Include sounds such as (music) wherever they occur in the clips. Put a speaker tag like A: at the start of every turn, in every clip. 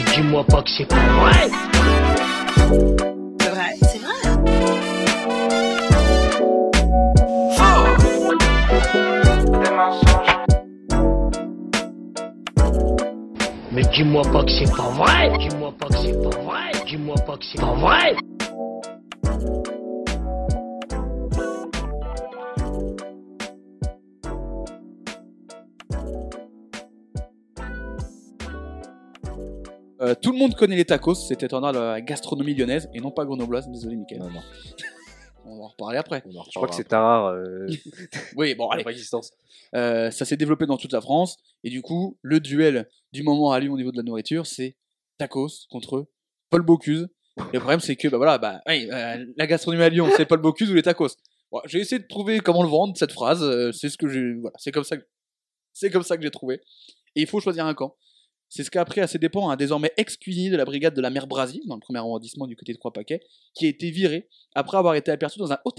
A: Mais dis-moi pas que c'est pas vrai.
B: C'est vrai, c'est vrai.
A: Mais dis-moi pas que c'est pas vrai. Dis-moi pas que c'est pas vrai. Dis-moi pas que c'est pas vrai
C: Euh, tout le monde connaît les tacos, c'était en la gastronomie lyonnaise et non pas grenobloise, désolé Mickaël.
D: Non, non. (laughs)
C: On va en reparler après.
D: On en
E: Je crois que c'est Tarare. Euh, (laughs)
C: Oui, bon, (laughs) allez.
E: existence.
C: Euh, ça s'est développé dans toute la France et du coup, le duel du moment à Lyon au niveau de la nourriture, c'est tacos contre Paul Bocuse. Et le problème, c'est que bah voilà, bah oui, euh, la gastronomie à Lyon, c'est Paul Bocuse ou les tacos. Bon, j'ai essayé de trouver comment le vendre cette phrase. euh, c'est ce que j'ai, voilà, c'est comme ça, que- c'est comme ça que j'ai trouvé. Et il faut choisir un camp. C'est ce qu'a appris à ses dépens un désormais ex-cuisinier de la brigade de la mer Brasil, dans le premier arrondissement du côté de Croix-Paquet, qui a été viré après avoir été aperçu dans un haut.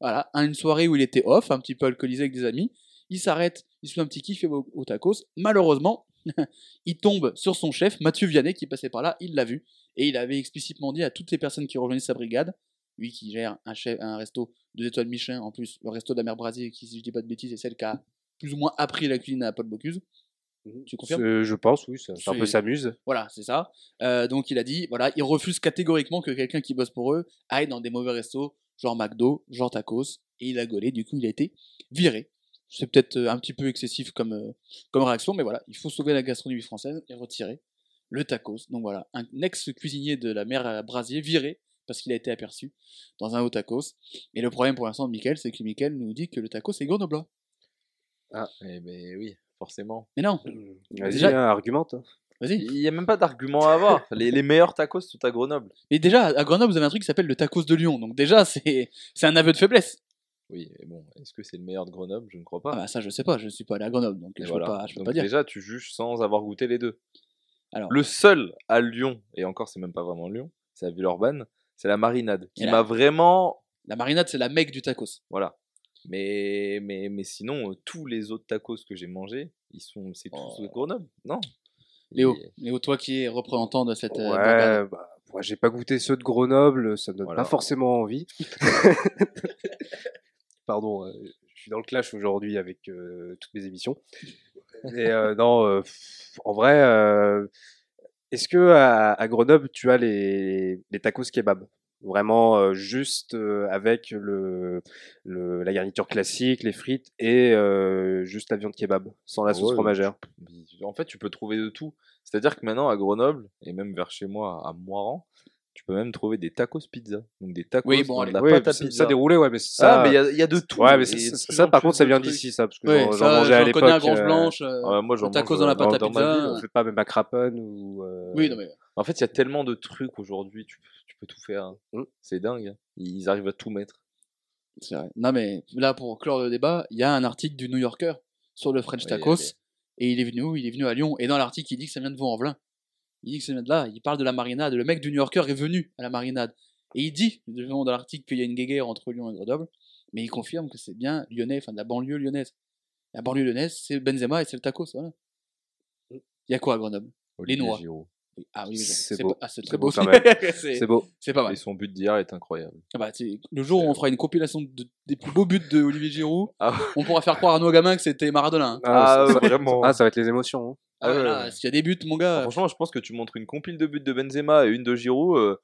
C: Voilà, à une soirée où il était off, un petit peu alcoolisé avec des amis. Il s'arrête, il se fait un petit kiff au, au. Malheureusement, (laughs) il tombe sur son chef, Mathieu Vianney, qui passait par là. Il l'a vu. Et il avait explicitement dit à toutes les personnes qui rejoignaient sa brigade, lui qui gère un, chef, un resto de étoiles Michelin, en plus, le resto de la mer Brasil, qui, si je dis pas de bêtises, est celle qui a plus ou moins appris la cuisine à Paul Bocuse. Tu confirmes?
E: C'est- Je pense, oui, ça, ça un peu
C: C'est-
E: s'amuse.
C: Voilà, c'est ça. Euh, donc il a dit, voilà, il refuse catégoriquement que quelqu'un qui bosse pour eux aille dans des mauvais restos, genre McDo, genre tacos, et il a gaulé, du coup il a été viré. C'est peut-être euh, un petit peu excessif comme, euh, comme réaction, mais voilà, il faut sauver la gastronomie française et retirer le tacos. Donc voilà, un ex-cuisinier de la mer à Brasier viré parce qu'il a été aperçu dans un haut tacos. Et le problème pour l'instant de Mickaël, c'est que Mickaël nous dit que le tacos est grenoblois.
D: Eh ben oui, forcément.
C: Mais non,
E: Vas-y,
C: Déjà-
E: hein, argumente.
C: vas-y.
D: Il n'y a même pas d'argument à avoir. (laughs) Les, les meilleurs tacos sont à Grenoble.
C: Mais déjà, à Grenoble, vous avez un truc qui s'appelle le tacos de Lyon. Donc déjà, c'est c'est un aveu de faiblesse.
D: Oui, mais bon, est-ce que c'est le meilleur de Grenoble? Je ne crois pas.
C: Ah bah ça je sais pas, je suis pas allé à Grenoble donc
D: Et
C: je
D: voilà.
C: peux pas, je peux
D: Donc
C: pas dire.
D: Déjà, tu juges sans avoir goûté les deux.
C: Alors.
D: Le seul à Lyon, et encore, c'est même pas vraiment Lyon, c'est à Villeurbanne, c'est la marinade, qui m'a vraiment.
C: La marinade c'est la mecque du tacos.
D: Voilà. Mais, mais, mais sinon, euh, tous les autres tacos que j'ai mangés, ils sont, c'est tous de Grenoble. Non?
C: Léo,
D: Et-
C: Léo toi qui es représentant de cette euh, brigade.
E: Ouais, bah, moi, j'ai pas goûté ceux de Grenoble, ça me donne
D: Voilà.
E: pas forcément envie. (laughs) (laughs) Pardon, euh, je suis dans le clash aujourd'hui avec euh, toutes mes émissions. Et euh, non, euh, pff, en vrai, euh, est-ce que à, à Grenoble tu as les, les tacos kebab? Vraiment euh, juste euh, avec le, le, la garniture classique, les frites et euh, juste la viande kebab, sans la sauce
D: ouais,
E: fromagère.
D: En fait, tu peux trouver de tout. C'est-à-dire que maintenant, à Grenoble, et même vers chez moi, à Moiran, tu peux même trouver des tacos pizza. Donc des tacos
C: Oui, bon, allez.
D: de la
E: Ouais,
D: pâte à
E: ça,
D: pizza.
E: ça déroulé, ouais, mais ça.
D: Ah, mais il y a- il y, a de tout.
E: Ouais, mais ça, par contre, ça vient d'ici, ça, parce que
C: Ouais,
E: j'en mangeais à
C: j'en connais à
E: l'époque.
C: Grange
E: euh,
C: Blanche, euh,
D: moi, j'en
C: le tacos dans la
D: euh,
C: pâte à pizza.
D: ville,
E: on fait pas même à Craponne ou. euh,
C: Oui, non mais
D: En fait, il y a tellement de trucs aujourd'hui, tu, tout faire. hein.
E: Mm.
D: C'est dingue. hein. Ils arrivent à tout mettre.
C: c'est vrai. Non mais là pour clore le débat, il y a un article du New Yorker sur le French tacos et il est venu où? Il est venu à Lyon et dans l'article il dit que ça vient de Vaux-en-Velin. Il dit que ça vient de là, il parle de la marinade, le mec du New Yorker est venu à la marinade et il dit dans l'article qu'il y a une guéguerre entre Lyon et Grenoble, mais il confirme que c'est bien lyonnais, enfin de la banlieue lyonnaise. La banlieue lyonnaise, c'est Benzema et c'est le tacos, voilà. Il y a quoi à Grenoble?
D: Olivier. Giroud.
C: Oui. Ah oui, mais
E: C'est beau.
C: ah, c'est très
E: beau (laughs)
C: c'est
E: beau.
C: c'est pas mal.
D: Et son but d'hier est incroyable.
C: Ah bah, le jour où on fera une compilation de- des plus beaux buts de Olivier Giroud,
D: Ah.
C: on pourra faire croire à nos gamins que c'était Maradona. hein.
D: Ah,
E: ça, ça-
D: vraiment.
E: ah, ça va être les émotions. hein.
C: Ah ouais,
D: ouais,
C: là,
D: ouais.
C: s'il y a des buts, mon gars.
D: Franchement, je pense que tu montres une compile de buts de Benzema et une de Giroud. euh,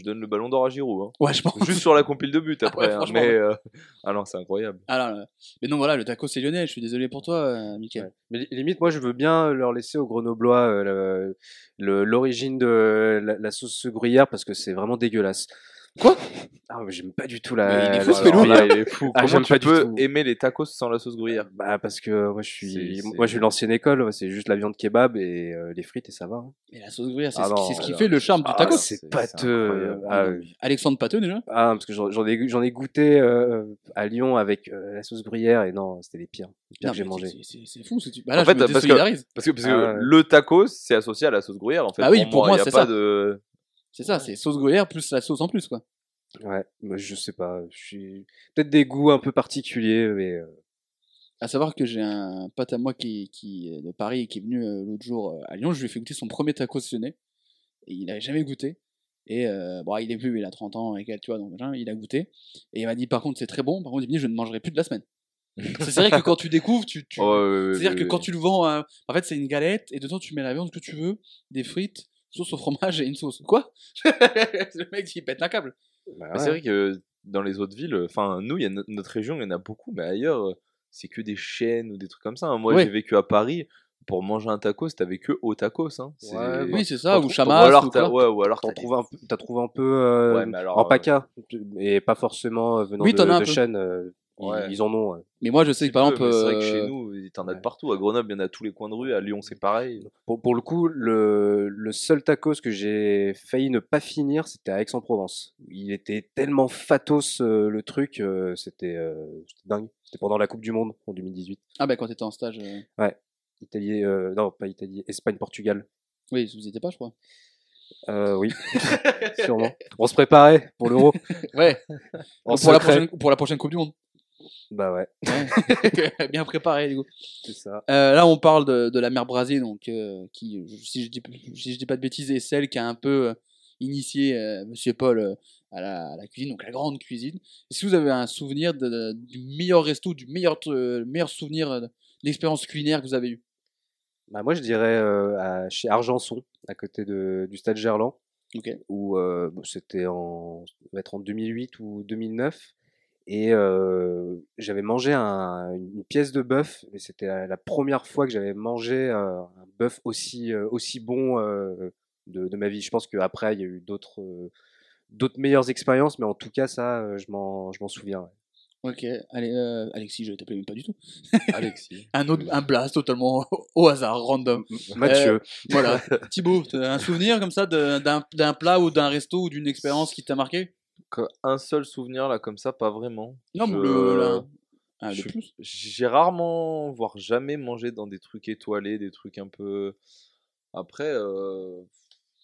D: je donne le ballon d'or à Giroud. hein.
C: Ouais, je pense.
D: Juste sur la compile de buts
C: Ah (laughs)
D: après.
C: ouais,
D: hein, mais euh, ah non, c'est incroyable.
C: Ah. Mais non, voilà, le taco c'est lyonnais, je suis désolé pour toi, euh, Mickaël.
E: Ouais. Mais li- limite, moi, je veux bien leur laisser aux Grenoblois euh, l'origine de la, la sauce gruyère parce que c'est vraiment dégueulasse.
C: Quoi?
E: Ah, mais j'aime pas du tout la.
C: il est fou, ce
E: la-
D: il est fou.
E: Ah,
D: Comment
E: j'aime
D: tu
E: pas du
D: peux
E: tout.
D: aimer les tacos sans la sauce gruyère?
E: Bah parce que moi je suis moi je suis l'ancienne école, ouais, c'est juste la viande kebab et euh, les frites et ça va. hein.
C: Mais la sauce gruyère, c'est
E: Ah
C: ce qui-
E: non,
C: c'est ce qui
D: alors,
C: fait le charme du
E: Ah,
C: taco.
E: c'est
D: c'est-
E: pâteux.
D: incroyable.
E: Ah, oui.
C: Alexandre Pateux déjà?
E: Ah, parce que j'en j'en ai j'en ai goûté euh, à Lyon avec euh, la sauce gruyère et non, c'était les pires, les pires
C: Non,
E: que j'ai
C: mais
E: mangé.
C: c'est- C'est c'est fou ce tu. Bah là,
D: En fait,
C: me
D: parce que-
C: désolidarise.
D: Parce que, parce que
E: Ah ouais.
D: le tacos, c'est associé à la sauce gruyère. En fait,
C: Ah oui, pour moi,
D: il y a
C: c'est
D: pas
C: ça.
D: de.
C: C'est ça, c'est sauce gruyère plus la sauce en plus, quoi.
E: Ouais, mais je sais pas, je suis peut-être des goûts un peu particuliers mais euh,
C: À savoir que j'ai un pote à moi qui, qui est de Paris et qui est venu euh, l'autre jour euh, à Lyon. Je lui ai fait goûter son premier tacos lyonnais. Et il n'avait jamais goûté. Et euh, bon, il est vu, il a 30 ans et tu vois, donc il a goûté. Et il m'a dit, par contre, c'est très bon. Par contre, il m'a dit, je ne mangerai plus de la semaine. c'est vrai que quand tu (laughs) découvres, tu. C'est-à-dire que quand tu le vends, euh, en fait, c'est une galette et dedans tu mets la viande que tu veux, des frites, sauce au fromage et une sauce. Quoi? (laughs) Le mec il pète un câble.
E: Bah
D: C'est vrai que dans les autres villes, enfin, nous, il y a no- notre région, il y en a beaucoup, mais ailleurs, euh, c'est que des chaînes ou des trucs comme ça. hein. Moi,
C: Ouais.
D: j'ai vécu à Paris. Pour manger un tacos, t'avais que au tacos. Hein.
E: Ouais,
C: Oui, c'est ça, ou
E: trouves-
D: ou
C: chamas.
D: alors,
C: ou
D: t'as, ouais,
E: trouves un peu, t'as trouvé un peu euh,
D: alors,
E: en
D: euh,
E: PACA, et pas forcément euh, venant
C: Oui,
E: de,
C: as
E: de chaînes. Ils-
D: Ouais.
E: ils, en ont. ouais.
C: Mais moi je sais que par
D: peu,
C: exemple.
D: c'est vrai que chez
C: euh,
D: nous, t'en as de
E: ouais.
D: partout. À Grenoble, il y en a tous les coins de rue. À Lyon, c'est pareil.
E: Pour, pour le coup, le, le seul tacos que j'ai failli ne pas finir, c'était à Aix-en-Provence. Il était tellement fatos euh, le truc, euh, c'était euh, c'était dingue. C'était pendant la Coupe du Monde en 2018.
C: Ah bah quand t'étais en stage. euh,
E: Italie, euh, non pas Italie, Espagne, Portugal.
C: Oui, vous y étiez pas, je crois.
E: Euh, oui, (laughs) sûrement. On se préparait pour l'Euro.
C: Ouais. Pour, la prochaine, pour la prochaine Coupe du Monde.
E: Bah ouais,
C: Ouais. (laughs) (laughs) Bien préparé, du coup.
E: c'est ça.
C: Euh, là, on parle de, de la mère Brasier, donc euh, qui, si je dis, si je dis pas de bêtises, est celle qui a un peu euh, initié Monsieur Paul à, la, à la cuisine, donc la grande cuisine. Est-ce que vous avez un souvenir de- de- du meilleur resto, du meilleur, meilleur souvenir d'expérience culinaire que vous avez eu
E: Bah moi je dirais à- chez Argenson, à côté de, du stade Gerland, où euh, c'était en, être en 2008 ou 2009. Et euh, j'avais mangé un- une pièce de bœuf, mais c'était la, la première fois que j'avais mangé euh, un bœuf aussi, euh, aussi bon euh, de, de ma vie. Je pense qu'après, il y a eu d'autres euh, d'autres meilleures expériences, mais en tout cas, ça, euh, je m'en je m'en souviens. ouais.
C: Ok, allez, euh, Alexis, je t'appelais même pas du tout.
D: Alexis. (laughs)
C: Un autre, un blast totalement (laughs) au hasard, random.
E: Mathieu,
C: Voilà. Thibaut, un souvenir comme ça d'un d'un plat ou d'un resto ou d'une expérience qui t'a marqué?
D: Un seul souvenir là comme ça, pas vraiment.
C: Non, mais
D: Je-
C: le, plus.
D: J'ai rarement, voire jamais mangé dans des trucs étoilés, des trucs un peu. Après, euh...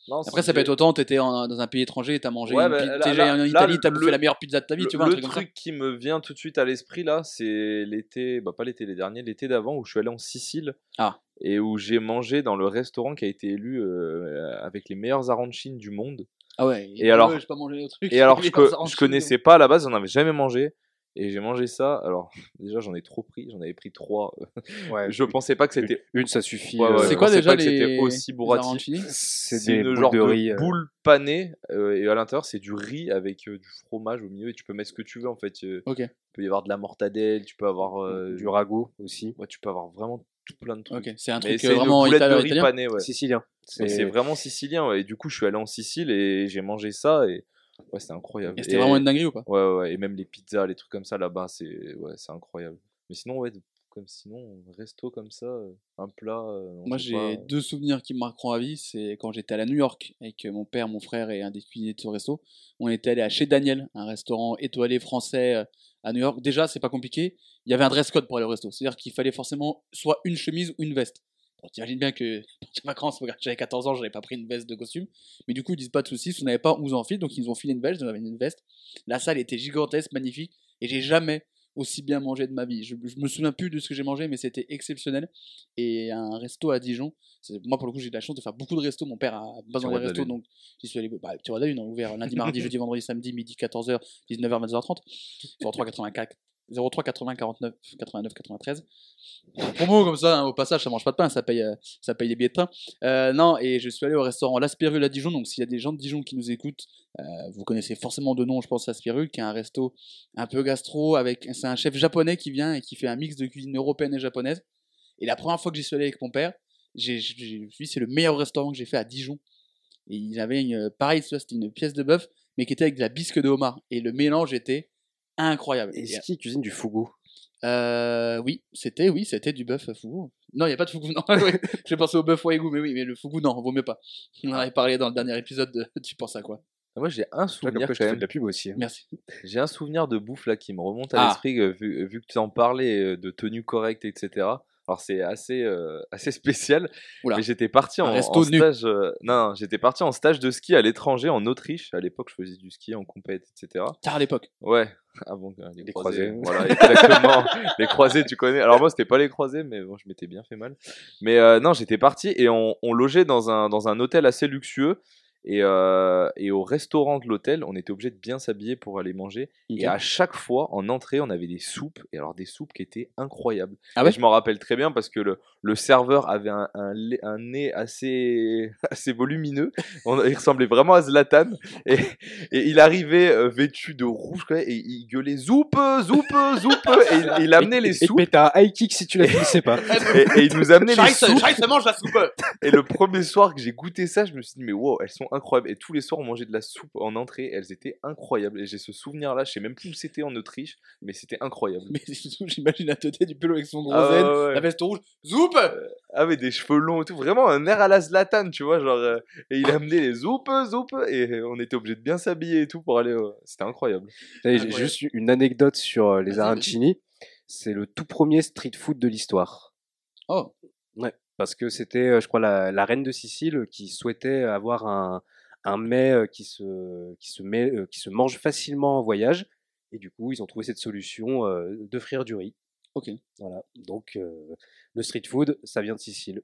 D: non,
C: Après, ça peut être autant, t'étais dans un pays étranger et t'as mangé
D: Ouais,
C: une
D: bah, là- là-
C: en Italie, t'as bouffé la meilleure pizza de ta vie,
D: le,
C: tu vois, un
D: le
C: truc
D: qui me vient tout de suite à l'esprit là, c'est l'été, bah pas l'été, les derniers, l'été d'avant où je suis allé en Sicile.
C: Ah.
D: Et où j'ai mangé dans le restaurant qui a été élu euh, avec les meilleurs arancines du monde.
C: Ah ouais.
D: Et alors-
C: ouais, j'ai pas mangé le truc.
D: Et alors, je,
C: les
D: co- je connaissais pas à la base, j'en avais jamais mangé. Et j'ai mangé ça. Alors, (laughs) déjà, j'en ai trop pris. J'en avais pris trois. (laughs)
E: ouais,
D: Je pensais pas que c'était.
E: une, ça suffit.
D: Ouais, ouais,
E: euh,
C: C'est
D: je
C: quoi
D: pensais
C: déjà
D: pas que c'était
C: les
D: aussi
C: les
D: bourratif.
E: C'est des
D: une
E: boules
D: genre
E: de
D: de,
E: riz. euh,
D: boule panée. euh, et à l'intérieur, c'est du riz avec euh, du fromage au milieu. Et tu peux mettre ce que tu veux en fait. euh,
C: Ok,
D: Il peut y avoir de la mortadelle. Tu peux avoir. euh,
E: du ragoût aussi.
D: Ouais, tu peux avoir vraiment tout plein de trucs.
C: C'est un truc
D: c'est
C: euh, vraiment
D: boulette de
C: italien.
D: riz
C: italien.
D: pané, ouais.
E: Sicilien.
D: C'est vraiment sicilien. ouais. Et du coup, je suis allé en Sicile et j'ai mangé ça et ouais, c'était incroyable.
C: Et c'était vraiment une dinguerie ou pas?
D: Ouais, ouais, ouais, et même les pizzas, les trucs comme ça là-bas, c'est ouais, c'est incroyable. Mais sinon, ouais, comme sinon, resto comme ça, euh, un plat. euh,
C: Moi, j'ai
D: pas-
C: deux souvenirs qui me marqueront à vie. C'est quand j'étais à New York avec mon père, mon frère et un des cuisiniers de ce resto. On était allé à Chez Daniel, un restaurant étoilé français euh, à New York. Déjà, c'est pas compliqué. Il y avait un dress code pour aller au resto. C'est-à-dire qu'il fallait forcément soit une chemise ou une veste. Bon, t'imagines bien que (laughs) dans les vacances, regarde, j'avais 14 ans, j'avais pas pris une veste de costume. Mais du coup, ils disent pas de soucis, si vous n'avez pas, on vous en file. Donc, ils nous ont filé une veste, j'avais une veste. La salle était gigantesque, magnifique. Et j'ai jamais aussi bien mangé de ma vie. Je, je me souviens plus de ce que j'ai mangé, mais c'était exceptionnel. Et un resto à Dijon, moi pour le coup j'ai eu la chance de faire beaucoup de restos. Mon père a besoin
D: de
C: restos, donc j'y suis allé. Bah, de la Lune, hein, ouvert lundi, mardi, jeudi, (laughs) vendredi, samedi, midi, 14h, 19h, 22h30. 03 84 03 80 49 89 93. Promo comme ça, hein, au passage, ça mange pas de pain, ça paye, euh, ça paye les billets de train. Euh, non, et je suis allé au restaurant L'Aspirule à Dijon, donc s'il y a des gens de Dijon qui nous écoutent, euh, vous connaissez forcément de nom, je pense, L'Aspirule, qui est un resto un peu gastro, avec c'est un chef japonais qui vient et qui fait un mix de cuisine européenne et japonaise. Et la première fois que j'y suis allé avec mon père, j'ai, dit, c'est le meilleur restaurant que j'ai fait à Dijon. Et il avait une, pareil, c'était une pièce de bœuf, mais qui était avec de la bisque de homard. Et le mélange était incroyable. Et,
E: Est-ce qu'il cuisine du fougou?
C: Euh, oui, c'était oui, c'était du bœuf fougou. Non, il y a pas de fougou. (laughs) Non, j'ai (laughs) pensé au bœuf wagyu, mais oui, mais le fougou non, vaut mieux pas. On en avait parlé dans le dernier épisode de Tu penses à quoi
D: Ah, Moi, j'ai un souvenir
E: je
D: quand même.
E: de la pub aussi. hein.
C: Merci.
D: J'ai un souvenir de bouffe là qui me remonte à
C: Ah.
D: l'esprit euh, vu, vu que tu en parlais euh, de tenue correcte, etc. Alors c'est assez euh, (laughs) assez spécial.
C: Oula.
D: Mais j'étais parti en, stage. euh, non, j'étais parti en stage de ski à l'étranger en Autriche. À l'époque, je faisais du ski en compète, etc.
C: Tard à l'époque.
D: Ouais. (laughs) Avant que les,
E: Les
D: croisés.
E: croisés.
D: Voilà, exactement. (laughs) les croisés, tu connais. Alors moi, c'était pas les croisés, mais bon, je m'étais bien fait mal. Mais euh, non, j'étais parti et on, on logeait dans un dans un hôtel assez luxueux. Et, euh, et au restaurant de l'hôtel, on était obligé de bien s'habiller pour aller manger. Et à chaque fois, en entrée, on avait des soupes. Et alors, des soupes qui étaient incroyables.
C: Ah
D: Et
C: ouais
D: je m'en rappelle très bien parce que le, le serveur avait un, un, lait- un nez assez, (laughs) assez volumineux. On, il ressemblait vraiment à Zlatan. Et, et il arrivait euh, vêtu de rouge quoi, et il gueulait Zoupe, Zoupe, Zoupe. Et il, il amenait les
E: Et
D: soupes.
E: mais t'as un high kick si tu la finissais pas.
D: Et, et il nous amenait les soupes.
C: ça mange la soupe
D: Et le premier soir que j'ai goûté ça, je me suis dit, mais wow, elles sont incroyables. Et tous les soirs, on mangeait de la soupe en entrée. Elles étaient incroyables. Et j'ai ce souvenir-là, je sais même plus où c'était en Autriche, mais c'était incroyable.
C: Mais j'imagine la tête du pelot avec son gros
D: Ah,
C: zen,
D: ouais, ouais.
C: la veste rouge. Zoup
D: avec des cheveux longs et tout, vraiment un air à la Zlatan, tu vois, genre, euh, et il amenait les zoupes, zoupes, et on était obligé de bien s'habiller et tout pour aller, au- c'était incroyable.
E: J'ai
C: Incroyable.
E: juste une anecdote sur euh, les arancini. C'est le tout premier street food de l'histoire.
C: Oh,
E: Parce que c'était, euh, je crois, la, la reine de Sicile qui souhaitait avoir un, un mets euh, qui se, qui, se met, euh, qui se mange facilement en voyage. Et du coup, ils ont trouvé cette solution euh, de frire du riz.
C: ok.
E: Voilà. Donc, euh, le street food, ça vient de Sicile.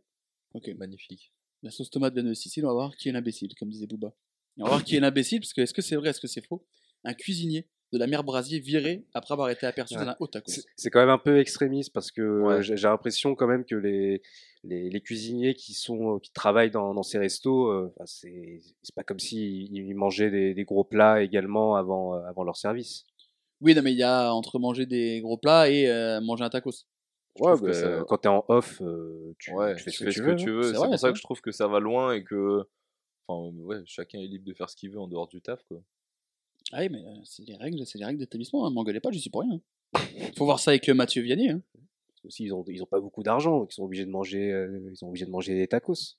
C: Ok.
D: Magnifique.
C: La sauce tomate vient de Sicile, on va voir qui est l'imbécile, comme disait Booba. Et on va voir qui est l'imbécile, parce que est-ce que c'est vrai, est-ce que c'est faux? Un cuisinier de la mer Brasier viré après avoir été aperçu
E: Ouais.
C: dans un haut tacos.
E: C'est- quand même un peu extrémiste parce que euh,
D: Ouais.
E: j'ai l'impression quand même que les, les, les cuisiniers qui sont euh, qui travaillent dans, dans ces restos, euh, c'est c'est pas comme s'ils ils mangeaient des, des gros plats également avant euh, avant leur service.
C: Oui, non, mais il y a entre manger des gros plats et euh, manger un tacos.
E: Ouais, bah,
D: ça-
E: quand t'es en off, euh, tu,
D: ouais,
E: tu fais ce que tu veux. hein.
D: C'est
C: C'est
D: pour ça
C: ça.
D: que je trouve que ça va loin et que, enfin, ouais, chacun est libre de faire ce qu'il veut en dehors du taf, quoi.
C: Ah oui, mais euh, c'est les règles, c'est les règles d'établissement, hein. m'engueulez pas, j'y suis pour rien. hein. Faut voir ça avec euh, Mathieu Vianney. Hein.
E: Qu'aussi, ils ont ils ont pas beaucoup d'argent, ils sont obligés de manger euh, ils sont obligés de manger des tacos. C'est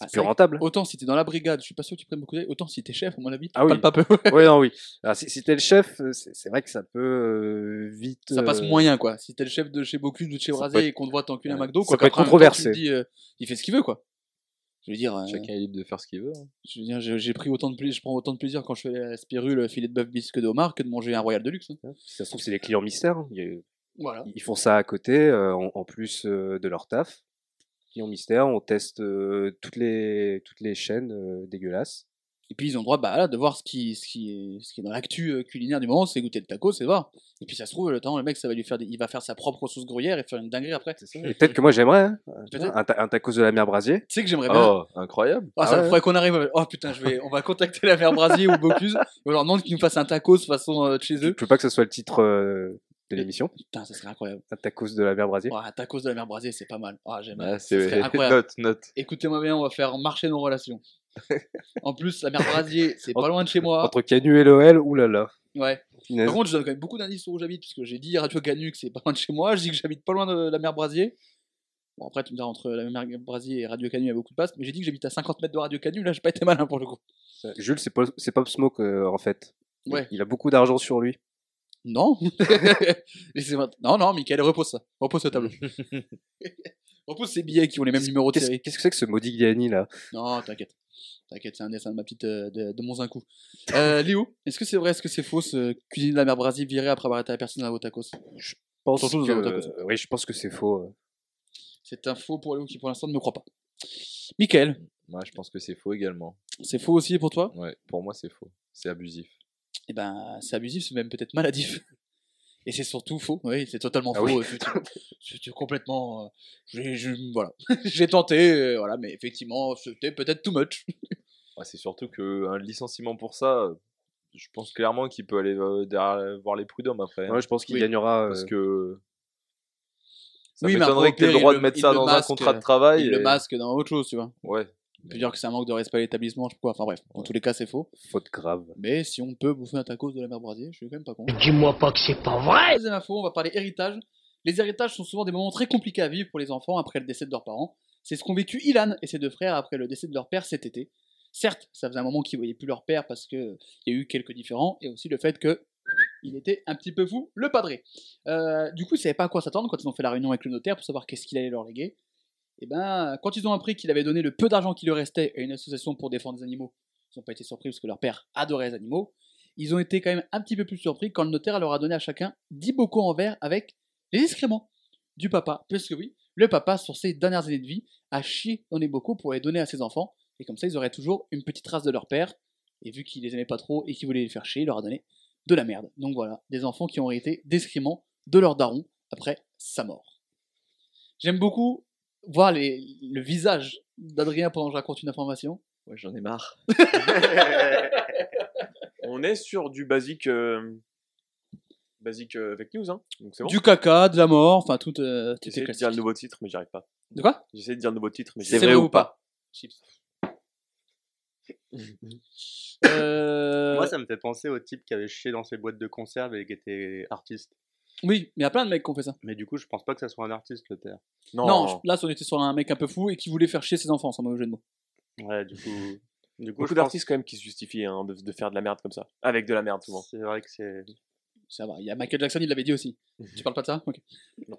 C: Ah,
E: plus rentable.
C: Autant si t'es dans la brigade, je suis pas sûr que tu prennes beaucoup d'aide, autant si t'es chef, à mon avis,
E: Ah oui.
C: pas peu. (laughs)
E: oui, non, oui. Alors, (laughs) si, si t'es le chef, c'est vrai que ça peut euh, vite.
C: ça passe
E: euh,
C: moyen, quoi. Si t'es le chef de chez Bocuse ou de chez
E: être-
C: et qu'on te voit t'enculer
E: Ouais.
C: McDo,
E: Ça
C: quoi,
E: peut être
C: temps,
E: controversé.
C: dis, il fait ce qu'il veut, quoi. Je veux dire, euh,
D: Chacun est libre de faire ce qu'il veut. hein.
C: je veux dire, j'ai j'ai pris autant de plaisir, je prends autant de plaisir quand je fais la spirule, filet de bœuf bisque de homard que de manger un royal de luxe. hein.
E: Si ça se trouve, c'est les clients mystères. hein. Il y a-
C: Voilà.
E: Ils font ça à côté, euh, en, en plus euh, de leur taf. Clients mystères, on teste euh, toutes, les, toutes les chaînes euh, dégueulasses.
C: Et puis ils ont le droit bah, là, de voir ce qui, ce, qui est, ce qui est dans l'actu euh, culinaire du moment, c'est goûter le taco, c'est voir. Et puis ça se trouve, le temps, le mec, ça va lui faire des- il va faire sa propre sauce gruyère et faire une dinguerie après. Tu
E: Et peut-être que moi j'aimerais hein, un, ta- un tacos de la mer Brasier.
C: sais que j'aimerais bien.
D: Oh, incroyable.
C: Ah, ça
E: Ah ouais.
C: faudrait qu'on arrive. à- Oh putain, je vais, on va contacter la mer Brasier ou Bocuse. (laughs) On leur demande qu'ils nous fassent un tacos façon euh, de chez eux.
E: Je veux pas que ce soit le titre euh, de l'émission?
C: Putain, ça serait incroyable.
E: Un tacos de la mer Brasier.
C: Oh, un tacos de la mer Brasier, c'est pas mal. Ah, j'aime.
D: Ah, c'est (laughs)
C: incroyable.
D: note, note.
C: Écoutez-moi bien, on va faire marcher nos relations. (laughs) en plus, la mer Brasier, c'est pas loin de chez moi.
E: Entre Canu et l'OL, oulala.
C: Ouais. Par contre, je donne quand même beaucoup d'indices sur où j'habite, parce que j'ai dit Radio Canu que c'est pas loin de chez moi. Je dis que j'habite pas loin de la mer Brasier. Bon, après, tu me diras, entre la mer Brasier et Radio Canu, il y a beaucoup de place. Mais j'ai dit que j'habite à 50 mètres de Radio Canu. Là, j'ai pas été malin pour le coup.
E: Jules, c'est Pop, Smoke euh, en fait. Il-
C: Ouais.
E: Il a beaucoup d'argent sur lui.
C: Non. (laughs) Non, non, Michael, repose ça. Repose ce tableau. (laughs) repose ces billets qui ont les mêmes numéros de
E: Qu'est-ce
C: série.
E: qu'est-ce que c'est que ce Modigliani là?
C: Non, t'inquiète. T'inquiète, c'est un dessin de ma petite euh, de, de mon coup. Euh, Léo, est-ce que c'est vrai, est-ce que c'est faux ce cuisine de la mer Brasier viré après avoir été la personne à vos tacos
E: Je pense
C: Surtout
E: que... euh, oui, je pense que c'est faux. euh.
C: C'est un faux pour Léo qui pour l'instant ne me croit pas. Michael,
D: Moi, je pense que c'est faux également.
C: c'est faux aussi pour toi?
D: Ouais, pour moi, c'est faux. C'est abusif.
C: Eh ben, c'est abusif, c'est même peut-être maladif. Et c'est surtout faux. Oui, c'est totalement
E: Ah
C: faux.
E: oui. (laughs)
C: C'était complètement. euh, j'ai- je- voilà. (laughs) J'ai tenté, euh, voilà, mais effectivement, c'était peut-être too much. (laughs)
D: Ouais, c'est surtout qu'un licenciement pour ça, euh, je pense clairement qu'il peut aller euh, derrière- voir les prud'hommes après. hein.
E: Ouais, je pense qu'il
C: Oui,
E: gagnera.
D: Parce
E: euh,
D: que. Ça
C: Oui, mais
D: m'étonnerait
C: après,
D: que tu le droit de mettre ça dans un contrat de
C: euh,
D: travail.
C: Il le
D: et-
C: masque dans autre chose, tu vois.
D: Ouais.
C: On peut dire que c'est un manque de respect à l'établissement, je sais pas. Enfin bref, en tous les cas, c'est faux.
E: Faute grave.
C: Mais si on peut bouffer un tacos de la mer Brasier, je suis quand même pas con.
A: Dis-moi pas que c'est pas vrai
C: Deuxième info, on va parler héritage. Les héritages sont souvent des moments très compliqués à vivre pour les enfants après le décès de leurs parents. C'est ce qu'ont vécu Ilan et ses deux frères après le décès de leur père cet été. Certes, ça faisait un moment qu'ils voyaient plus leur père parce qu'il y a eu quelques différends, et aussi le fait que Il était un petit peu fou, le padré. Euh, du coup, ils savaient pas à quoi s'attendre quand ils ont fait la réunion avec le notaire pour savoir qu'est-ce qu'il allait leur léguer. Et ben, quand ils ont appris qu'il avait donné le peu d'argent qui lui restait à une association pour défendre les animaux, ils n'ont pas été surpris parce que leur père adorait les animaux. Ils ont été quand même un petit peu plus surpris quand le notaire leur a donné à chacun 10 bocaux en verre avec les excréments du papa. Parce que oui, le papa, sur ses dernières années de vie, a chié dans les bocaux pour les donner à ses enfants. Et comme ça, ils auraient toujours une petite trace de leur père. Et vu qu'il les aimait pas trop et qu'il voulait les faire chier, il leur a donné de la merde. Donc voilà, des enfants qui ont été d'excréments de leur daron après sa mort. J'aime beaucoup voir les- le visage d'Adrien pendant que je raconte une information.
F: Ouais, j'en ai marre. (laughs)
G: On est sur du basique. euh, Basique euh, fake news, hein. Donc c'est bon.
C: Du caca, de la mort, enfin tout. Euh, tout est
G: J'essaie de
C: classique.
G: dire le nouveau titre, mais j'y arrive pas.
C: De quoi?
G: J'essaie de dire le nouveau titre, mais j'y
F: C'est
G: arrive
F: vrai ou pas?
C: Chips. Euh,
H: Moi, ça me fait penser au type qui avait chié dans ses boîtes de conserve et qui était artiste.
C: Oui, mais il y a plein de mecs qui ont fait ça.
H: Mais du coup, je pense pas que ça soit un artiste, le terre.
G: Non,
C: Non, je- là, on était sur un mec un peu fou et qui voulait faire chier ses enfants, sans mauvais jeu de mots.
H: Ouais, du coup. Du coup,
G: beaucoup
H: je pense-
G: d'artistes quand même qui se justifient hein, de, de faire de la merde comme ça. Avec de la merde souvent.
H: C'est vrai que c'est.
C: Ça va, il y a Michael Jackson, il l'avait dit aussi. tu parles pas de ça? Ok. Non.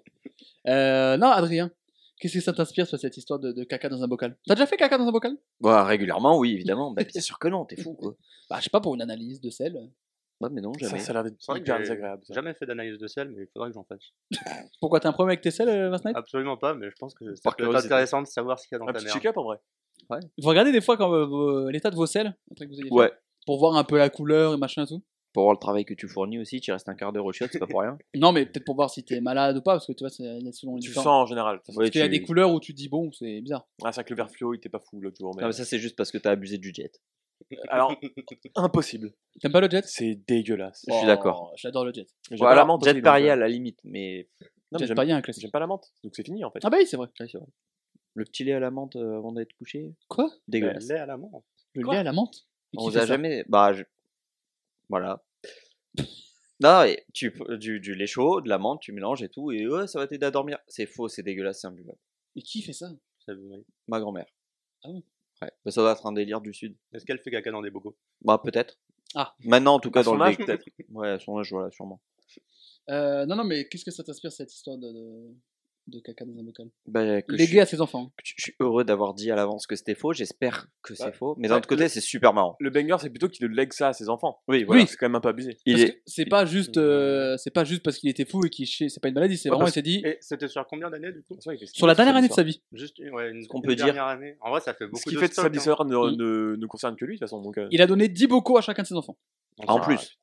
C: Euh, non, Adrien, qu'est-ce que ça t'inspire sur cette histoire de, de caca dans un bocal? T'as déjà fait caca dans un bocal?
F: Bah, régulièrement, oui, évidemment. Bah, bien sûr que non, t'es fou, quoi.
C: Bah, je sais pas, pour une analyse de sel.
F: Ouais, mais non,
G: Ça,
F: jamais.
G: ça a l'air d'être
H: C'est vrai que
G: hyper
H: j'ai
G: désagréable. ça.
H: jamais fait d'analyse de sel, mais il faudrait que j'en fasse. (laughs)
C: Pourquoi t'as un problème avec tes sels, euh, Vincent Knight
H: Absolument pas, mais je pense que ça
F: Par
H: peut être
F: curiosité.
H: intéressant de savoir ce qu'il y a dans
G: Un
H: ta
G: petit
H: merde.
G: check-up en vrai.
C: Vous regardez des fois quand, euh, vos- l'état de vos sels après que vous ayez fait,
F: Ouais.
C: Pour voir un peu la couleur et machin et tout?
F: Pour voir le travail que tu fournis aussi, tu restes un quart d'heure au chiottes, c'est pas pour rien. (laughs)
C: Non, mais peut-être pour voir si t'es malade ou pas, parce que tu vois, c'est il y a selon les
G: Tu le
C: différents-
G: sens en général.
F: Ouais,
C: Parce qu'il y a
F: tu-
C: des couleurs où tu dis, bon, c'est bizarre.
G: Ah, c'est vrai que le vert fluo, il était pas fou l'autre jour. Mais...
F: Non, mais ça, c'est juste parce que t'as abusé du jet.
G: Alors, (laughs) impossible.
C: T'aimes pas le jet?
G: C'est dégueulasse.
F: Je suis d'accord.
C: Oh, J'adore le jet.
G: J'aime pas la menthe
F: jet
G: aussi, donc,
F: Paris
G: euh,
F: à la limite, mais.
G: non, mais
C: Jet
G: j'aime-
C: Paris, un classique.
G: J'aime pas la menthe, donc c'est fini en fait.
C: Ah bah oui, c'est vrai.
F: Ouais, c'est vrai. Le petit lait à la menthe euh, avant d'être couché?
C: Quoi?
F: Dégueulasse.
H: lait à la menthe.
C: Le
G: Quoi?
C: lait à la menthe? Mais
F: On vous
C: fait
F: a
C: ça?
F: jamais. Bah, je- voilà. (laughs) non, et tu, du, du lait chaud, de la menthe, tu mélanges et tout, et ouais, ça va t'aider à dormir. C'est faux, c'est dégueulasse, c'est imbuvable.
C: Mais qui fait ça?
F: Ma grand-mère.
C: Ah bon?
F: Ouais. Ça doit être un délire du sud.
H: Est-ce qu'elle fait caca dans des bocaux?
F: Bah, peut-être.
C: Ah.
F: Maintenant, en tout cas,
G: À
F: dans
G: son
F: le
G: âge,
F: peut-être. Ouais, à son âge, voilà, sûrement.
C: euh, Non, non, mais qu'est-ce que ça t'inspire cette histoire de, de, de caca dans un bocal
F: Bah, que suis,
C: à ses enfants.
F: que je suis heureux d'avoir dit à l'avance que c'était faux. J'espère que c'est
G: Ouais.
F: faux. Mais
G: Ouais,
F: d'un autre côté,
G: le-
F: c'est super marrant.
G: Le banger, c'est plutôt qu'il le lègue ça à ses enfants.
F: Oui, voilà.
C: Oui.
G: C'est quand même un peu abusé.
F: Il
C: Parce
F: est...
C: que c'est pas juste, euh, c'est pas juste parce qu'il était fou et qu'il c'est pas une maladie, c'est
G: Ouais,
C: vraiment il
G: parce-
C: s'est dit
H: Et c'était sur combien d'années du coup?
G: C'est il
C: sur la dernière
G: c'est
C: année de
G: sa
C: vie.
H: Juste ouais, une,
F: qu'on
H: une
F: peut dire.
H: année. En vrai, ça fait beaucoup
G: Ce qui
H: de
G: fait de sa
H: stock, hein.
G: ne, ne, ne concerne que lui de toute façon. Euh,
C: Il a donné 10 bocaux à chacun de ses enfants.
F: En plus,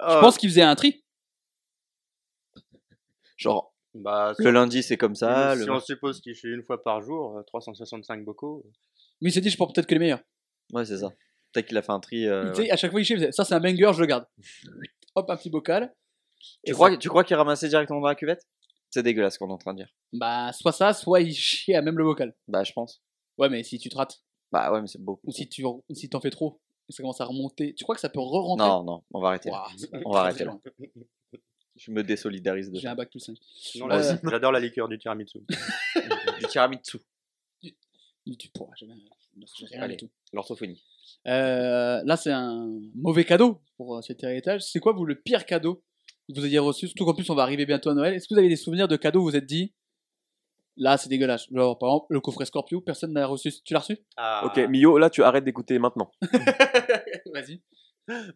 C: Je pense qu'il faisait un tri.
F: genre,
H: Bah,
F: le lundi, c'est comme ça.
H: si
F: le...
H: on suppose qu'il chie une fois par jour, euh, 365 bocaux.
C: Mais il s'est dit, je prends peut-être que les meilleurs.
F: Ouais, c'est ça. Peut-être qu'il a fait un tri. euh,
C: Tu sais, à chaque fois il faisait, ça c'est un banger, je le garde. (laughs) Hop, un petit bocal.
F: Tu
C: Et
F: crois,
C: ça-
F: tu crois qu'il ramassait directement dans la cuvette? C'est dégueulasse ce qu'on est en train de dire.
C: Bah, soit ça, soit il chiait à même le bocal.
F: Bah, je pense.
C: Ouais, mais si tu te rates,
F: Bah, ouais, mais c'est beaucoup.
C: ou si tu si t'en fais trop, et ça commence à remonter, tu crois que ça peut re-rentrer?
F: Non, non, on va arrêter.
C: c'est
F: On va arrêter là. Je me désolidarise de
C: J'ai
F: ça.
C: un bac plus 5.
H: Sinon,
F: Moi
H: la-
C: aussi.
H: J'adore la liqueur du tiramisu. (laughs)
F: Du tiramisu.
C: Tu pourras jamais. j'ai rien
F: Allez.
C: du tout.
F: L'orthophonie.
C: Euh, là, c'est un mauvais cadeau pour euh, cet héritage. C'est quoi, vous, le pire cadeau que vous ayez reçu? Surtout qu'en plus, on va arriver bientôt à Noël. Est-ce que vous avez des souvenirs de cadeaux où vous vous êtes dit, là, c'est dégueulasse? Genre, par exemple, le coffret Scorpio, personne n'a reçu. Tu l'as reçu?
H: Ah,
G: Ok, Mio, là, tu arrêtes d'écouter maintenant. (laughs)
C: Vas-y.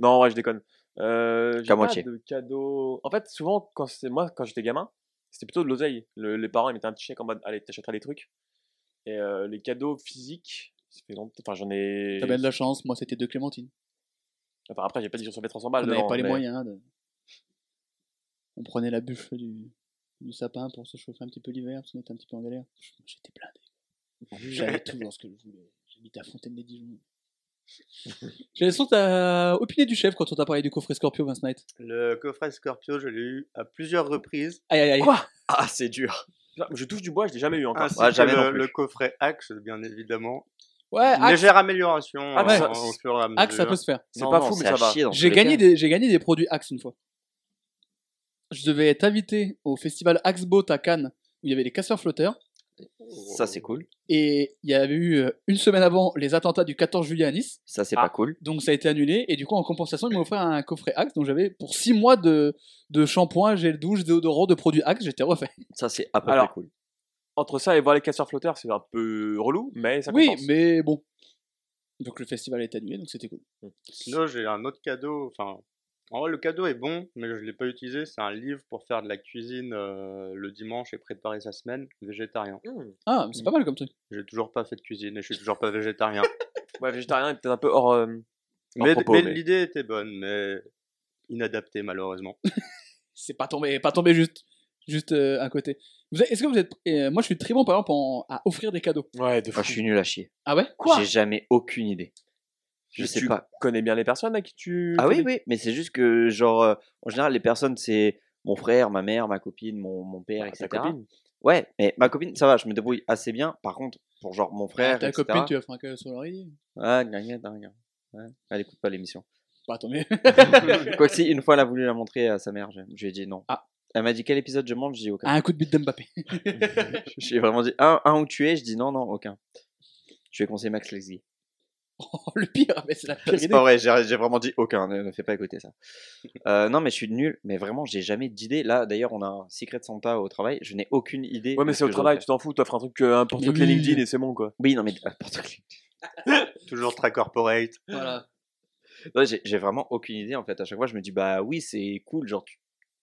G: Non, ouais, je déconne. Euh, j'ai
F: Qu'à
G: pas
F: moitié.
G: de cadeaux. En fait, souvent, quand c'est moi, quand j'étais gamin, c'était plutôt de l'oseille. Le- les parents, ils mettaient un petit chèque en mode, allez, t'achèteras des trucs. Et euh, les cadeaux physiques. Enfin, j'en ai.
C: T'as bien de la chance. Moi, c'était deux clémentines.
G: Enfin, après, j'ai pas dit que j'en savais 300
C: On
G: balles.
C: n'avait pas les
G: mais-
C: moyens. De... On prenait la bûche du, du sapin pour se chauffer un petit peu l'hiver parce qu'on était un petit peu en galère. J'étais blindé. (laughs) J'avais tout dans ce que je voulais. J'habitais à Fontaine-les-Dijon. J'ai l'impression que t'as opiné du chef quand on t'a parlé du coffret Scorpio Vince Knight.
H: Le coffret Scorpio, je l'ai eu à plusieurs reprises.
C: Aïe aïe aïe.
G: Quoi?
F: Ah, c'est dur.
G: Je touche du bois, je l'ai jamais eu encore.
H: Ainsi
F: Ouais,
H: que
F: jamais non
H: le, coffret Axe, bien évidemment.
C: Ouais, Axe,
H: légère amélioration
G: Ah, ouais.
H: au fur et à mesure.
C: Axe, ça peut se faire.
G: C'est pas
F: non,
G: fou, mais ça va.
C: J'ai gagné, des, j'ai gagné des produits Axe une fois. Je devais être invité au festival Axe Boat à Cannes où il y avait les casseurs flotteurs.
F: Ça, c'est cool.
C: Et il y avait eu euh, une semaine avant les attentats du 14 juillet à Nice.
F: Ça, c'est
E: Ah.
F: pas cool.
C: Donc ça a été annulé. Et du coup, en compensation, ils m'ont offert un coffret Axe. Donc j'avais pour 6 mois de, de shampoing, gel douche, déodorant, de produits Axe. J'étais refait. (laughs)
F: Ça, c'est à peu
G: Alors,
F: près cool.
G: Entre ça et voir les casseurs flotteurs, c'est un peu relou, mais ça
C: Oui,
G: compense.
C: mais bon. Donc le festival a été annulé. Donc c'était cool.
H: Sinon, j'ai un autre cadeau. Enfin, en vrai, le cadeau est bon, mais je ne l'ai pas utilisé. C'est un livre pour faire de la cuisine euh, le dimanche et préparer sa semaine végétarien.
G: Hmm.
C: Ah, mais c'est pas mal comme truc.
H: J'ai toujours pas fait de cuisine et je suis toujours pas végétarien. (laughs)
G: Ouais, végétarien est peut-être un peu hors. euh, hors
H: mais
G: propos,
H: mais
G: mais-
H: l'idée était bonne, mais inadaptée malheureusement. (laughs)
C: C'est pas tombé, pas tombé juste, juste euh, à côté. Vous êtes- Est-ce que vous êtes. euh, moi, je suis très bon, par exemple, en- à offrir des cadeaux.
G: Ouais, de
F: Moi, je suis nul à chier.
C: Ah ouais?
F: J'ai jamais aucune idée. Je sais
G: tu
F: pas.
G: connais bien les personnes à qui tu.
F: Ah oui, oui, mais c'est juste que, genre, euh, en général, les personnes, c'est mon frère, ma mère, ma copine, mon, mon père,
G: Bah,
F: etc.
G: ta copine?
F: Ouais, mais ma copine, ça va, je me débrouille assez bien. Par contre, pour genre mon frère,
C: Ta
F: etc.
C: copine, tu vas faire un cadeau sur l'oreiller
F: Ah, gna, gna. Ouais. Elle écoute pas l'émission.
C: Bah, tant mieux. (laughs)
F: Quoi que si, une fois, elle a voulu la montrer à sa mère. Je, je lui ai dit non.
C: Ah.
F: Elle m'a dit quel épisode je monte, je dis aucun.
C: un coup de but d'Mbappé. (laughs) (laughs)
F: J'ai vraiment dit un, un où tu es, je dis non, non, aucun. Je vais conseiller Max Leslie.
C: Oh, (laughs) le pire, mais c'est la pire
F: C'est pas vrai, j'ai vraiment dit aucun, ne, ne fais pas écouter ça. Euh, (laughs) non, mais je suis nul, mais vraiment, j'ai jamais d'idée. Là, d'ailleurs, on a un Secret Santa au travail, je n'ai aucune idée.
G: Ouais, mais c'est
F: ce
G: au travail, tu t'en fous, t'offres un truc, euh, un porte-clés
C: oui.
G: LinkedIn et c'est bon quoi.
F: Oui, non, mais euh, n'importe quoi. (laughs)
H: toujours très corporate.
C: Voilà.
F: J'ai vraiment aucune idée en fait. À chaque fois, je me dis bah oui, c'est cool, genre tu,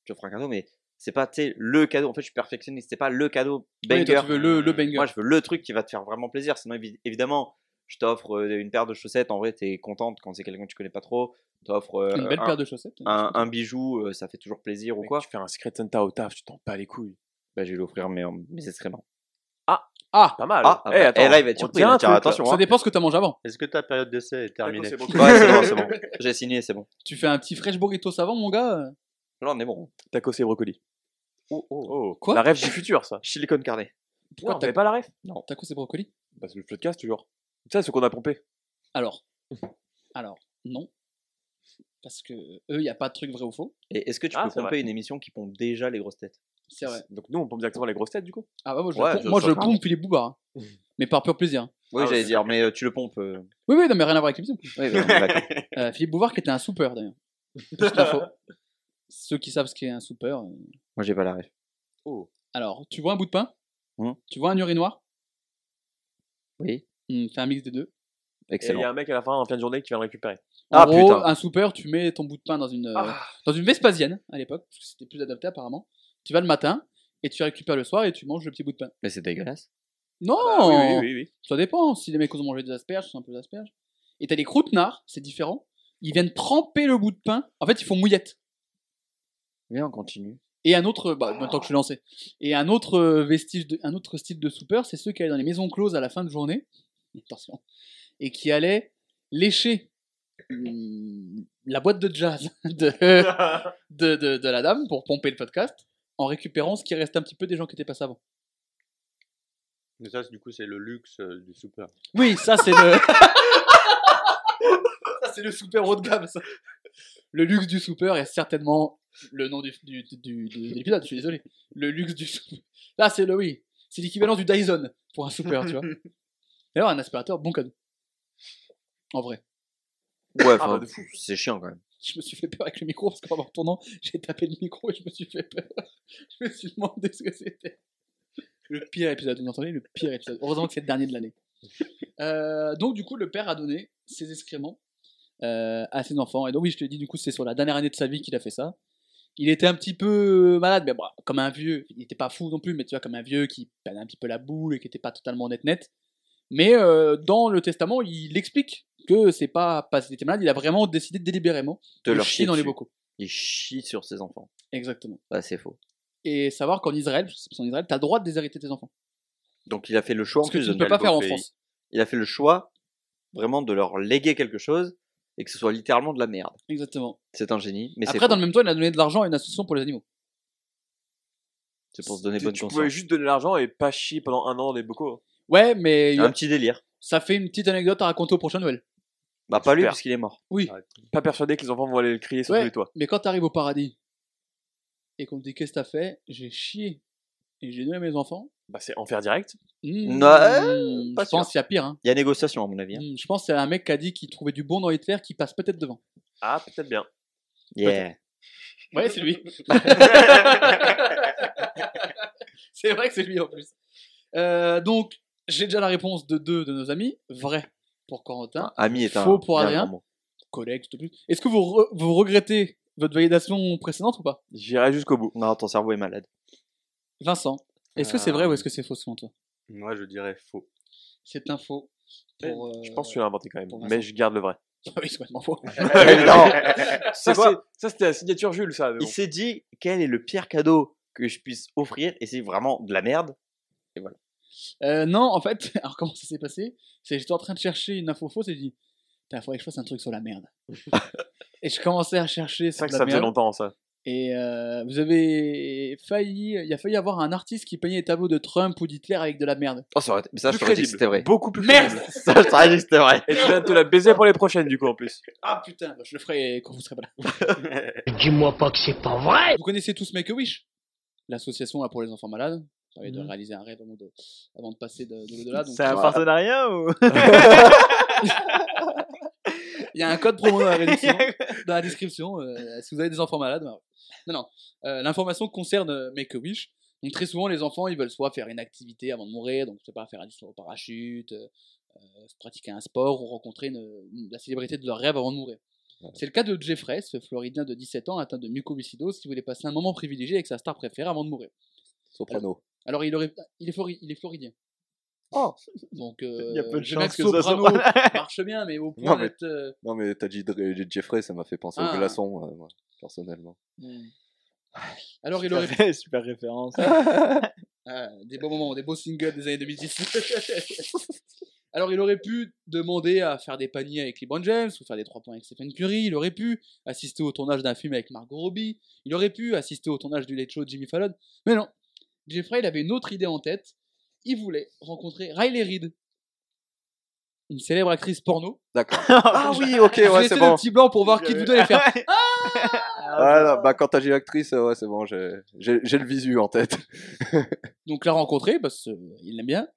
F: tu offres un cadeau, mais c'est pas tu sais, le cadeau. En fait, je suis perfectionniste. C'est pas le cadeau
C: Oui,
F: banger.
C: toi, tu veux le, le banger.
F: Moi, je veux le truc qui va te faire vraiment plaisir. Sinon, évi- évidemment, je t'offre euh, une paire de chaussettes. En vrai, t'es contente quand c'est quelqu'un que tu connais pas trop. T'offres euh,
C: Une belle
F: un,
C: paire de chaussettes.
F: un, un bijou, euh, ça fait toujours plaisir ou quoi.
G: Tu fais un Secret Santa au taf, tu t'en bats les couilles.
F: Bah, je vais l'offrir mes, mes excréments.
C: Ah
G: Pas mal.
F: Ah,
G: Eh,
F: bah,
G: attends,
F: et là, il va être surpris.
G: tient
F: attention.
C: Ça
F: hein.
C: dépend ce que tu manges avant.
H: Est-ce que ta période d'essai est terminée
G: c'est bon. (laughs)
F: Ouais, c'est bon, c'est bon. (laughs) J'ai signé, c'est bon.
C: Tu fais un petit fresh burrito savant, mon gars.
F: Là, on est bon.
G: Tacos et brocoli.
F: Oh, oh.
G: Oh,
C: Quoi
G: La rêve du futur, ça.
F: Silicone carné.
C: Pourquoi
G: Non, t'avais pas la rêve?
C: T'as quoi ces brocolis
G: Parce que le podcast, toujours. Ça, c'est ce qu'on a pompé.
C: Alors. Alors, non. Parce que eux, il n'y a pas de truc vrai ou faux.
F: Et est-ce que tu
G: Ah,
F: peux
G: c'est
F: pomper
G: vrai.
F: une émission qui pompe déjà les grosses têtes?
C: C'est vrai.
G: Donc nous, on pompe directement les grosses têtes, du coup?
C: Ah bah moi je,
F: Ouais,
C: pompe-
F: je-
C: moi, je pompe Philippe Bouvard. hein. (laughs) Mais par pur plaisir.
F: Oui,
G: Ah,
F: j'allais
G: ouais.
F: dire, mais euh, tu le pompes. euh.
C: Oui, oui, non, mais rien à voir avec l'émission.
F: Oui, d'accord. (laughs)
C: Euh, Philippe Bouvard qui était un soupeur d'ailleurs. Petite info. Ceux qui savent ce qu'est un soupeur. euh.
F: Moi, j'ai pas la rêve.
C: Alors, tu vois un bout de pain?
F: Mhm.
C: Tu vois un urinoir?
F: Oui,
C: Fais un mix des deux.
G: Et il y
F: excellent.
G: a un mec à la fin, en fin de journée, qui vient le récupérer.
C: En
F: Ah,
C: gros,
F: putain.
C: un soupeur, tu mets ton bout de pain dans une, euh,
G: Ah.
C: dans une Vespasienne à l'époque, parce que c'était plus adapté apparemment. Tu vas le matin et tu récupères le soir et tu manges le petit bout de pain.
F: Mais c'est dégueulasse.
C: Non
G: Bah, oui, oui, oui, oui.
C: Ça dépend. Si les mecs ont mangé des asperges, c'est un peu d'asperges. Et t'as les croûtenards, c'est différent. Ils viennent tremper le bout de pain. En fait, ils font mouillette.
F: Viens, on continue.
C: Et un autre, bah, maintenant que je suis lancé. Et un autre euh, vestige, de, un autre style de soupeur, c'est ceux qui allaient dans les maisons closes à la fin de journée. (laughs) Attention. Et qui allaient lécher hum, la boîte de jazz (laughs) de, de, de, de la dame pour pomper le podcast en récupérant ce qui restait un petit peu des gens qui étaient passés avant.
H: Mais ça, du coup, c'est le luxe euh, du super.
C: Oui, ça c'est le. (laughs) ça c'est le super haut de gamme, ça. Le luxe du super est certainement le nom du, du, du, du- de l'épisode, je suis désolé. Le luxe du super. Là, c'est le oui. C'est l'équivalent du Dyson pour un super, tu vois. D'ailleurs, un aspirateur, bon cadeau. En vrai.
F: Ouais,
G: Ah,
F: enfin,
G: bah, de fou.
F: c'est chiant quand même.
C: Je me suis fait peur avec le micro parce qu'en retournant, j'ai tapé le micro et je me suis fait peur. (laughs) Je me suis demandé ce que c'était. Le pire épisode, vous entendez? Le pire épisode. Heureusement que c'est le dernier de l'année. Euh, donc, du coup, le père a donné ses excréments euh, à ses enfants. Et donc, oui, je te dis, du coup, c'est sur la dernière année de sa vie qu'il a fait ça. Il était un petit peu malade, mais bon, comme un vieux. Il n'était pas fou non plus, mais tu vois, comme un vieux qui perdait un petit peu la boule et qui n'était pas totalement net-net. Mais euh, dans le testament, il explique que c'est pas parce qu'il était malade, il a vraiment décidé délibérément
F: De
C: de
F: leur
C: chier
F: chier
C: dans les bocaux.
F: Il chie sur ses enfants.
C: Exactement.
F: Bah, c'est faux.
C: Et savoir qu'en Israël, que en Israël, t'as le droit de déshériter tes enfants.
F: Donc, il a fait le choix en
C: que
F: plus
C: tu
F: de
C: ne peux pas faire en
H: pays.
C: France.
F: Il a fait le choix vraiment de leur léguer quelque chose et que ce soit littéralement de la merde.
C: Exactement.
F: C'est un génie, mais c'est
C: Après, dans
F: faux.
C: le même temps, il a donné de l'argent à une association pour les animaux.
F: c'est pour se donner bonne
G: tu pouvais
F: conscience.
G: juste donner l'argent et pas chier pendant un an dans les bocaux.
C: Ouais, mais
F: Un petit délire.
C: ça fait une petite anecdote à raconter au prochain Noël.
F: Bah, pas lui
G: Super.
F: puisqu'il est mort.
C: Oui.
G: Pas persuadé que les enfants vont aller le crier sur
C: Ouais.
G: les toits.
C: Mais quand t'arrives au paradis et qu'on te dit qu'est-ce que t'as fait, j'ai chié et j'ai donné à mes enfants.
G: Bah, c'est enfer direct.
C: Mmh,
F: Ouais,
C: je pense qu'il y a pire. Hein.
F: Il y a négociation, à mon avis. hein.
C: Mmh, Je pense qu'il y a un mec qui a dit qu'il trouvait du bon dans Hitler qui passe peut-être devant.
G: Ah, peut-être bien.
F: Yeah.
C: Ouais, c'est lui. (laughs) c'est vrai que c'est lui en plus. Euh, donc, j'ai déjà la réponse de deux de nos amis. Vrai pour Corentin.
F: Ami est un.
C: Faux pour Adrien. Collègue, tout de plus. Est-ce que vous, re- vous regrettez votre validation précédente ou pas?
G: J'irai jusqu'au bout.
F: Non, ton cerveau est malade.
C: Vincent, est-ce que c'est vrai ou est-ce que c'est faux selon toi?
H: Moi, je dirais faux.
C: C'est un faux. Pour,
G: Je
C: euh,
G: pense que tu l'as inventé quand même.
C: pour Vincent.
G: Mais je garde le vrai. (laughs)
C: Oui, c'est complètement faux. (laughs)
F: non. (laughs)
G: Ça,
F: quoi
G: c'est- ça, c'était la signature Jules, ça. mais
F: Il s'est dit quel est le pire cadeau que je puisse offrir? Et c'est vraiment de la merde.
C: Euh, non, en fait, (laughs) alors comment ça s'est passé? C'est j'étais en train de chercher une info fausse et j'ai dit, il faudrait que je fasse un truc sur la merde. (laughs) et je commençais à chercher
G: C'est
C: sur
G: vrai que
C: la
G: ça faisait longtemps, ça.
C: Et euh, vous avez failli, il a failli avoir un artiste qui peignait les tableaux de Trump ou d'Hitler avec de la merde.
F: Oh, ça aurait été- mais ça, je
G: Plus
F: t'aurais dit que
G: crédible.
F: c'était vrai.
G: Beaucoup plus
C: Merde
G: crédible.
F: Ça, je t'aurais dit que c'était vrai.
G: Et tu viens de te la baiser pour les prochaines, du coup, en plus.
C: Ah putain, bah, je le ferai quand vous serez pas là. (laughs)
A: Dis-moi pas que c'est pas vrai
C: Vous connaissez tous Make a Wish? L'association là, pour les enfants malades. Permet de
G: Mhm.
C: réaliser un rêve avant de, avant de passer de, de l'au-delà.
I: C'est un
C: voilà.
I: partenariat ou (laughs)
C: Il y a un code promo dans la, (laughs) dans la description. euh, si vous avez des enfants malades. bah, Non, non. Euh, L'information concerne euh, Make a Wish. Donc très souvent, les enfants, ils veulent soit faire une activité avant de mourir, donc je sais pas, faire un saut au parachute, euh, euh, pratiquer un sport ou rencontrer une- une- la célébrité de leur rêve avant de mourir. C'est le cas de Jeffrey, ce Floridien de 17 ans atteint de mucoviscidose qui voulait passer un moment privilégié avec sa star préférée avant de mourir.
D: Soprano.
C: Alors il, aurait, il, est, flori- il est floridien.
F: Oh.
C: Donc euh, (laughs)
I: Il y a peu de chances
C: que
I: que ce soit
C: soprano (laughs) marche bien, mais au point
D: Non, mais-
C: d'être... euh,
D: Non, mais t'as dit Jeffrey, ça m'a fait penser
C: Ah.
D: au glaçon, euh, moi, personnellement.
C: hmm. Alors il aurait
I: super, super référence. (laughs)
C: Ah, des beaux moments, des beaux singles des années 2010. Alors, il aurait pu demander à faire des paniers avec LeBron James ou faire des 3 points avec Stephen Curry. Il aurait pu assister au tournage d'un film avec Margot Robbie. Il aurait pu assister au tournage du Late Show de Jimmy Fallon. Mais non, Jeffrey, il avait une autre idée en tête. Il voulait rencontrer Riley Reid, une célèbre actrice porno.
D: D'accord. (laughs) ah oui, ok, ouais, c'est
C: le
D: bon.
C: petit blanc pour voir qui vous allait faire. (laughs)
D: Ah, non, bah, quand t'as dit actrice, euh, ouais, c'est bon, j'ai le visu en tête. (laughs)
C: Donc, l'a rencontrer parce qu'il l'aime bien.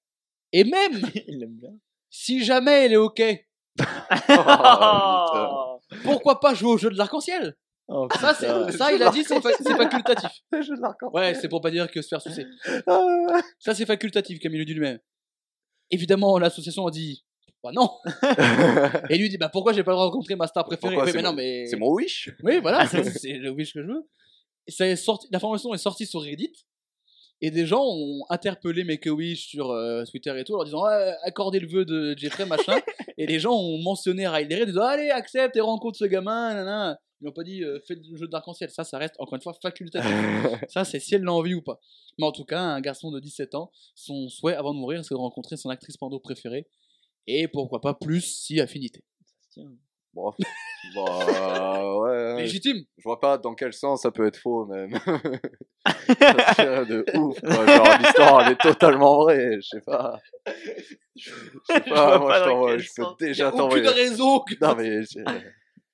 C: Et même,
I: Il aime bien.
C: si jamais elle est OK,
D: Oh,
C: pourquoi pas jouer au jeu de l'arc-en-ciel?
I: Oh,
C: Ça,
I: putain.
C: c'est, ça, il a dit, c'est, fa- c'est facultatif. (laughs) Ouais, c'est pour pas dire que se faire sucer.
D: Ah.
C: Ça, c'est facultatif, comme il le dit lui-même. Évidemment, l'association a dit, bah non. (laughs) Et lui dit, bah pourquoi j'ai pas le droit de rencontrer ma star préférée?
D: Pourquoi
C: Oui,
D: c'est
C: mais non,
D: mon-
C: mais.
D: C'est mon wish.
C: Oui, voilà, (laughs) c'est, c'est le wish que je veux. Et ça est sorti, l'information est sortie sur Reddit. Et des gens ont interpellé Make a Wish sur euh, Twitter et tout, en leur disant ah, accordez le vœu de Jeffrey, machin. (laughs) et les gens ont mentionné Riley Reid, en disant allez, accepte et rencontre ce gamin, nanana. Ils n'ont pas dit euh, faites le jeu d'arc-en-ciel. Ça, ça reste encore une fois facultatif. (laughs) Ça, c'est si elle l'a envie ou pas. Mais en tout cas, un garçon de 17 ans, son souhait avant de mourir, c'est de rencontrer son actrice porno préférée. Et pourquoi pas plus si affinité.
D: Bon, (laughs) bah, ouais.
C: Légitime.
D: Je vois pas dans quel sens ça peut être faux, même. (laughs) (laughs) De ouf, quoi. Genre, l'histoire, elle est totalement vraie. Je sais pas. Je sais pas, moi, je, t'envoie- je peux déjà t'envoyer.
C: aucune raison que.
D: Non, mais. c'est-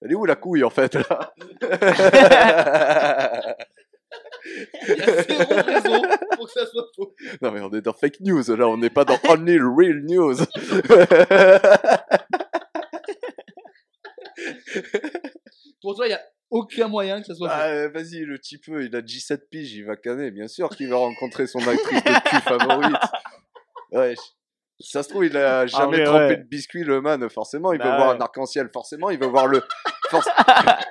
D: Elle est où la couille, en fait, là?
C: Il y a zéro raison pour que ça soit faux.
D: Non, mais on est dans fake news, là, on n'est pas dans only real news.
C: Pour toi, il y a aucun moyen que ça soit.
D: Ah, euh, vas-y, le type, euh, il a 17 piges, il va canner, bien sûr qu'il va rencontrer son actrice de cul (laughs) favorite. Ouais. Ça se trouve, il a jamais
I: vrai,
D: trempé
I: ouais.
D: de biscuit, le man. Forcément, il veut
I: Bah
D: voir
I: ouais.
D: un arc-en-ciel. Forcément, il veut voir le. (laughs) forc-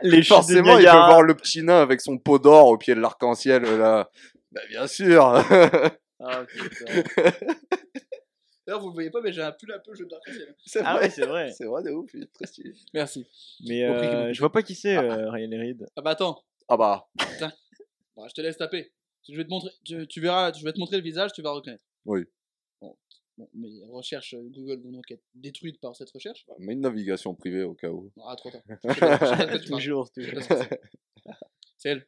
I: Les
D: Forcément, il veut voir le petit nain avec son pot d'or au pied de l'arc-en-ciel, là. Bah, bien sûr.
I: Ah, putain. (laughs)
C: D'ailleurs, vous le voyez pas, mais j'ai un pull un peu jeu d'arc-en-ciel. (laughs)
D: c'est
I: Ah
D: vrai.
I: ouais, c'est vrai.
D: C'est vrai de ouf, il est très stylé.
C: Merci.
I: Mais euh, je vois pas qui c'est, euh, Riley Reid.
C: Ah bah attends,
D: Ah bah.
C: Je te laisse taper. Je vais te montrer, tu, tu verras, je vais te montrer le visage, tu vas reconnaître.
D: Oui.
C: Bon, bon, mais recherche euh, Google donc être détruite par cette recherche.
D: Mais une navigation privée au cas où.
C: Ah, trop tard. (laughs) Je sais pas- je sais pas de quoi tu parles.
I: Toujours,
C: Je sais
I: toujours.
C: pas ce que c'est. C'est elle.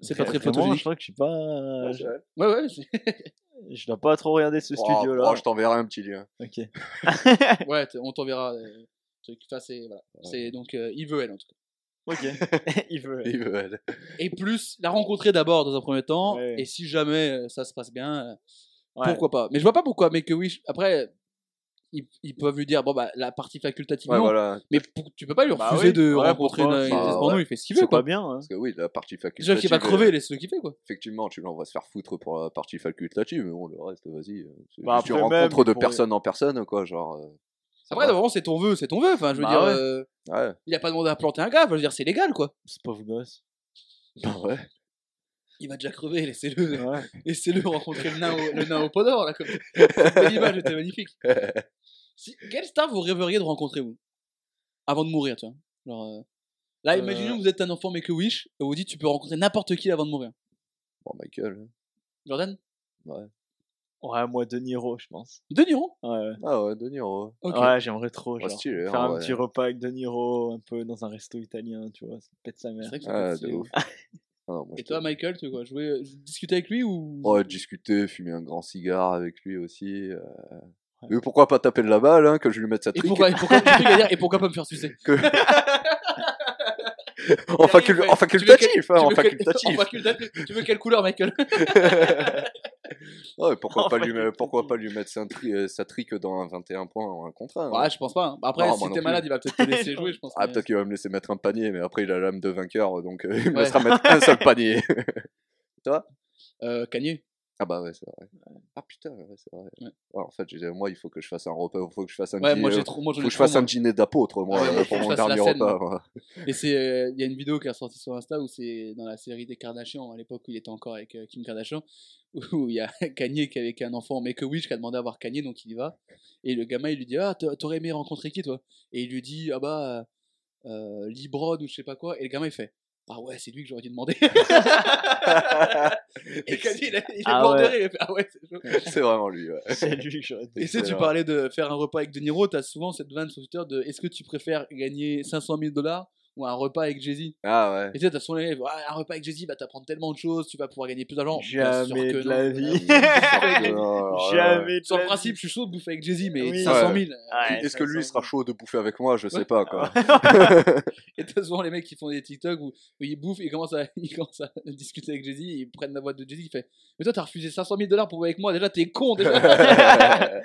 C: C'est pas très
I: Vraiment,
C: photogénique.
I: Je crois que je suis pas. Je,
C: Ouais, ouais, c'est- (laughs)
I: je dois pas trop regarder ce
D: Oh,
I: studio là.
D: oh, je t'enverrai un petit lien.
I: Ok. (laughs)
C: ouais on t'enverra. euh, truc. Enfin, c'est voilà. C'est donc euh, il veut elle en tout cas.
J: Ok. (laughs) Il veut.
D: Il veut elle.
C: Et plus la rencontrer d'abord dans un premier temps.
J: Ouais.
C: Et si jamais euh, ça se passe bien, euh,
J: Ouais.
C: pourquoi pas. Mais je vois pas pourquoi Make a Wish. Après, ils, ils peuvent lui dire bon bah la partie facultative
D: Ouais,
C: non.
D: voilà.
C: Mais pour- tu peux pas lui
J: Bah
C: refuser
J: oui.
C: de
J: Ouais,
C: rencontrer une une
D: Enfin, ouais.
C: Il fait ce qu'il
J: C'est
C: veut
J: pas
C: quoi.
J: bien. Hein.
D: Parce que oui, la partie
C: Déjà
D: facultative.
C: qu'il va crever, laisse-le kiffer quoi.
D: Effectivement, tu l'envoies se faire foutre pour la partie facultative, mais bon, le reste, vas-y. euh, C'est
J: Bah,
D: juste une
J: après, même,
D: rencontre de personne en personne, quoi. Genre. euh,
C: Après d'abord c'est ton vœu, c'est ton vœu. Enfin je veux
J: Bah
C: dire,
J: ouais.
C: euh,
D: Ouais.
C: il a pas demandé à planter un gars. Je veux dire c'est légal quoi.
J: Ce pauvre gosse.
D: Bah ouais.
C: Il va déjà crever, laissez-le.
J: Ouais. (laughs)
C: Laissez-le rencontrer le nain au, le nain au pot d'or, là, comme (laughs) Cette belle image était magnifique. (laughs) Si, quelle star vous rêveriez de rencontrer, vous? Avant de mourir, tu vois. Genre, euh, Là,
J: Euh.
C: imaginons que vous êtes un enfant mais que Wish, et vous dites tu peux rencontrer n'importe qui avant de mourir.
D: Bon, Michael. hein.
C: Jordan?
J: Ouais, moi, De Niro, je pense.
C: De Niro?
J: Ouais,
D: Ah ouais, De Niro.
J: Ouais j'aimerais trop.
D: Ouais,
J: Genre,
D: stylé,
J: faire
D: hein,
J: un
D: ouais.
J: petit repas avec De Niro, un peu dans un resto italien, tu vois. Ça pète sa
C: C'est
J: mère.
C: vrai que
D: Ah, de ouf. Ah, non, moi,
C: Et toi, Michael, tu quoi jouer, euh, discuter avec lui ou
D: Ouais, discuter, fumer un grand cigare avec lui aussi. euh, Mais pourquoi pas taper de la balle, hein, que je lui mette sa
C: et
D: trique
C: pourquoi, et, pourquoi, le truc à dire, et pourquoi pas me faire sucer? (laughs) (laughs)
D: En, facul-
C: Ouais,
D: en
C: tu veux quel-
D: facultatif, hein,
C: tu
D: en
C: veux quel-
D: facultatif.
C: en facultatif. Tu veux quelle couleur, Michael? (laughs)
D: Ouais, pourquoi, (laughs)
J: En
D: pas lui,
J: facultatif.
D: pourquoi pas lui mettre sa, tri- euh, sa trique dans un 21 points ou un contre un hein.
C: Ouais, je pense pas. hein. Après,
D: Non,
C: si t'es malade, il va peut-être te (laughs) laisser jouer, je pense.
D: Ah,
C: mais-
D: peut-être qu'il va me laisser mettre un panier, mais après il a l'âme de vainqueur, donc euh, il me
C: Ouais.
D: laissera mettre un seul panier. (laughs)
C: Euh, Kanye.
D: Ah bah ouais, c'est vrai. Ah putain, ouais, c'est vrai.
C: Ouais.
D: Ouais, en fait, j'ai- moi, il faut que je fasse un repas, il faut que je fasse un dîner,
C: moi trop.
D: Faut que je fasse un dîner d'apôtre, moi, euh, pour mon dernier
C: scène,
D: repas.
C: moi. Et c'est, euh, il y a une vidéo qui est sortie sur Insta où c'est dans la série des Kardashians à l'époque où il était encore avec euh, Kim Kardashian (laughs) où il y a (laughs) Kanye qui est avec un enfant Make a Wish qui a demandé à voir Kanye donc il y va et le gamin il lui dit ah t'a- t'aurais aimé rencontrer qui toi? Et il lui dit ah bah euh, Libron ou je sais pas quoi et le gamin il fait ah ouais c'est lui que j'aurais dû demander (laughs) et il, il est
J: Ah
C: mort de
J: ouais.
C: rire il fait ah ouais c'est chaud. (laughs)
D: c'est vraiment lui, ouais.
J: C'est lui que j'aurais
C: Et tu sais, tu parlais de faire un repas avec De Niro, t'as souvent cette vanne sur Twitter de est-ce que tu préfères gagner 500 000 dollars ou un repas avec Jay-Z
D: Ah ouais.
C: Et tu sais, t'as élèves, Ah, un repas avec Jay-Z va t'apprendre tellement de choses, tu vas pouvoir gagner plus d'argent. Bien sûr (laughs)
J: Jamais
C: que
J: de la vie. Jamais
C: Sur le principe, je suis chaud de bouffer avec Jay-Z, mais
J: Oui.
C: 500 000.
J: Ouais,
D: Est-ce que lui
J: 500
D: sera chaud de bouffer avec moi? Je sais
C: Ouais.
D: pas quoi. (laughs)
C: Et t'as souvent les mecs qui font des TikTok où, où ils bouffent, ils commencent, à, (laughs) ils commencent à discuter avec Jay-Z, ils prennent la voix de Jay-Z, il fait Mais toi, t'as refusé 500 000 dollars pour bouffer avec moi, déjà, t'es con, déjà.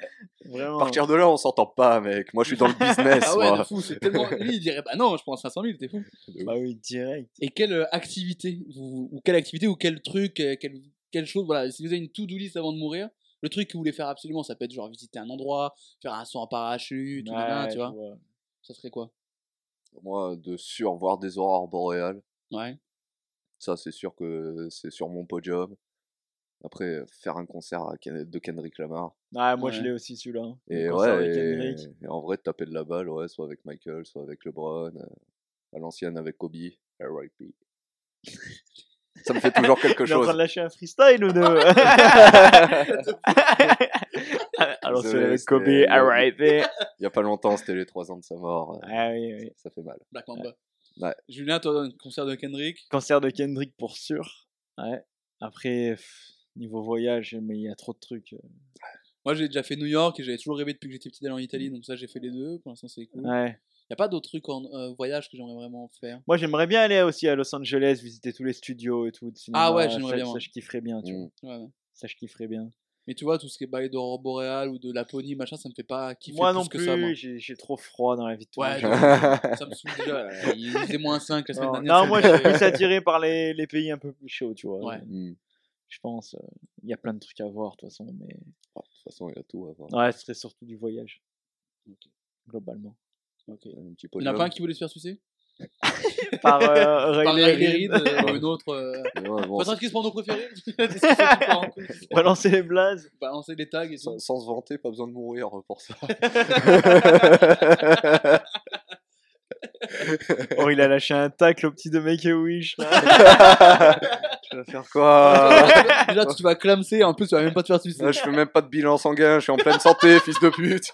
D: À
J: Vraiment.
D: partir de là, on s'entend pas, mec. Moi, je suis dans le business. (laughs)
C: ah ouais,
D: moi.
C: de fou, c'est tellement. (laughs) Lui, il dirait Bah non, je prends 500 000, t'es fou.
J: Bah oui, direct.
C: Et quelle euh, activité, vous, ou quelle activité, ou quel truc, euh, quelle, quelle chose, voilà, si vous avez une to-do list avant de mourir, le truc que vous voulez faire absolument, ça peut être genre visiter un endroit, faire un saut en parachute, ou nanana,
J: Ouais,
C: tu vois.
J: vois.
C: Ça serait quoi?
D: Moi, de sûr voir des aurores boréales.
C: Ouais.
D: Ça, c'est sûr que c'est sur mon podium. Après, faire un concert de Kendrick Lamar.
J: Ah, moi, je l'ai aussi celui-là. hein.
D: Et
J: Le concert
D: ouais,
J: avec
D: et,
J: Kendrick.
D: et en vrai, taper de la balle, ouais, soit avec Michael, soit avec LeBron, euh, à l'ancienne avec Kobe, R.I.P. Ça me fait toujours quelque
J: Il est en train
D: chose.
J: de lâcher un freestyle ou deux (laughs) Alors, c'est avec Kobe, R.I.P.
D: Il y a pas longtemps, c'était les 3 ans de sa mort. euh,
J: Ah oui, oui.
D: Ça fait mal.
C: Black Mamba.
D: Ouais.
C: Julien, toi, un concert de Kendrick?
J: Concert de Kendrick pour sûr. Ouais. Après, pff, niveau voyage, mais il y a trop de trucs. euh.
C: Moi, j'ai déjà fait New York et j'avais toujours rêvé depuis que j'étais petit d'aller en Italie, donc ça, j'ai fait les deux. Pour l'instant, c'est cool.
J: Ouais.
C: Y a pas d'autres trucs en euh, voyage que j'aimerais vraiment faire?
J: Moi, j'aimerais bien aller aussi à Los Angeles, visiter tous les studios et tout. cinéma.
C: Ah ouais, j'aimerais
J: Ça-
C: bien,
J: Ça, je kifferais bien, tu
D: Mm.
J: vois.
C: Ouais, ouais.
J: Ça, je kifferais bien.
C: Mais tu vois, tout ce qui est bail d'aurore boréale ou de Laponie, machin, ça me fait pas kiffer
J: Moi
C: plus
J: non
C: que
J: plus,
C: ça, moi.
J: j'ai j'ai trop froid dans la vie de tous
C: Ouais, ça me saoule déjà. (laughs) Il faisait moins 5 la semaine
J: Non,
C: dernière.
J: non, moi, je suis plus attiré par les, les pays un peu plus chauds, tu vois.
C: Ouais.
D: Mm.
J: Je pense. euh, Il y a plein de trucs à voir, de toute façon. Mais...
D: Ah, De toute façon, il y a tout à voir.
J: Ouais, ce serait surtout du voyage. Globalement.
D: Un petit
C: Il y en a pas un qui voulait se faire sucer? (laughs)
J: Par euh, (laughs) Riley Reid.
C: Euh, ou une autre. Euh... (laughs)
D: Ouais, bon, c'est-
C: c'est tout part en couille
J: Balancer les blazes.
C: Balancer les tags et tout.
D: sans, sans se vanter, pas besoin de mourir pour ça. (laughs)
J: Oh, il a lâché un tacle au petit de Make a Wish. là. (laughs)
D: Je vais faire quoi
C: Déjà, tu vas clamser, en plus, tu vas même pas te faire sucer.
D: Là, Je fais même pas de bilan sanguin, je suis en pleine santé, (laughs) fils de pute.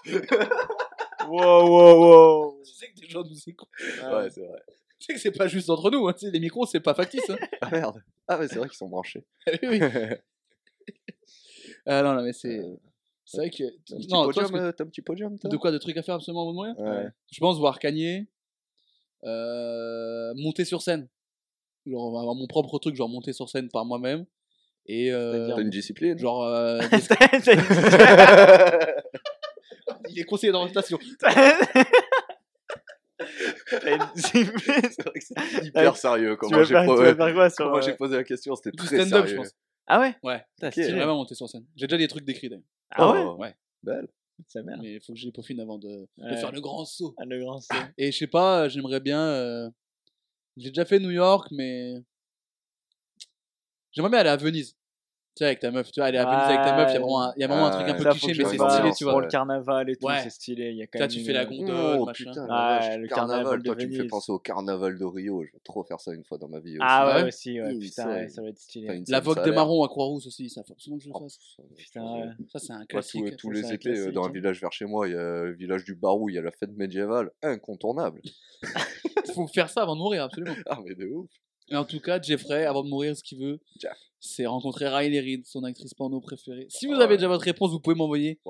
J: wow, wow, wow.
C: Tu sais que des gens nous écoutent.
D: Ouais, c'est vrai.
C: Tu sais que c'est pas juste entre nous, hein. tu sais, les micros, c'est pas factice. Hein.
D: Ah merde. Ah ouais, c'est vrai qu'ils sont branchés.
C: oui, oui. Ah non, non, mais c'est. C'est vrai que.
D: T'as un petit
C: Non, toi,
D: podium,
C: que-
D: euh, t'as un petit podium, toi?
C: De quoi De trucs à faire absolument de mourir
D: Ouais.
C: Je pense voir Kanye. Euh, monter sur scène. Genre avoir mon propre truc, genre monter sur scène par moi-même. Et euh,
D: T'as une discipline
C: genre euh, (laughs) (laughs) il est. (laughs)
D: C'est vrai que c'est hyper sérieux. Comment
I: vas
D: j'ai posé,
I: euh,
D: posé la question, c'était très
C: stand-up, je
D: sérieux.
C: pense.
I: Ah ouais
C: Ouais, c'est
I: stylé.
C: vraiment monter sur scène. J'ai déjà des trucs décrits d'ailleurs.
I: Ah ouais
C: Ouais.
D: Belle.
I: C'est bien.
C: Mais il faut que je les peaufine avant de, faire le grand saut.
I: Ah, le grand saut.
C: Et je sais pas, j'aimerais bien. euh, J'ai déjà fait New York, mais. J'aimerais bien aller à Venise. Tu sais, avec ta meuf. Tu vois, aller à Venise avec ta meuf, il y a vraiment un, il y a vraiment un truc un peu
I: Ça,
C: cliché, mais c'est stylé, tu vois.
I: Pour le carnaval et tout,
C: Ouais.
I: c'est stylé. Il y a quand
C: Là,
I: même
C: tu fais la gondole,
D: Oh
C: machin.
D: putain,
I: Ouais,
D: vache,
I: le
D: carnaval.
I: carnaval de
D: Toi, tu me fais penser au carnaval de Rio. Je veux trop faire ça une fois dans ma vie aussi.
I: Ah ouais, aussi, ouais. Putain, ça va être stylé.
C: La Vogue des marrons à Croix-Rousse aussi, ça faut absolument que je le
D: Oh,
C: fasse.
I: Putain.
C: Ça, c'est un classique.
D: tous les étés, euh, dans un village vers chez moi, il y a le village du Barou, il y a la fête médiévale, incontournable.
C: Il (laughs) faut faire ça avant de mourir, absolument.
D: Ah, mais de ouf.
C: Et en tout cas, Jeffrey, avant de mourir, ce qu'il veut,
D: Jeff.
C: c'est rencontrer Riley Reid, son actrice porno préférée. Si vous
D: Ah
C: avez déjà votre réponse, vous pouvez m'envoyer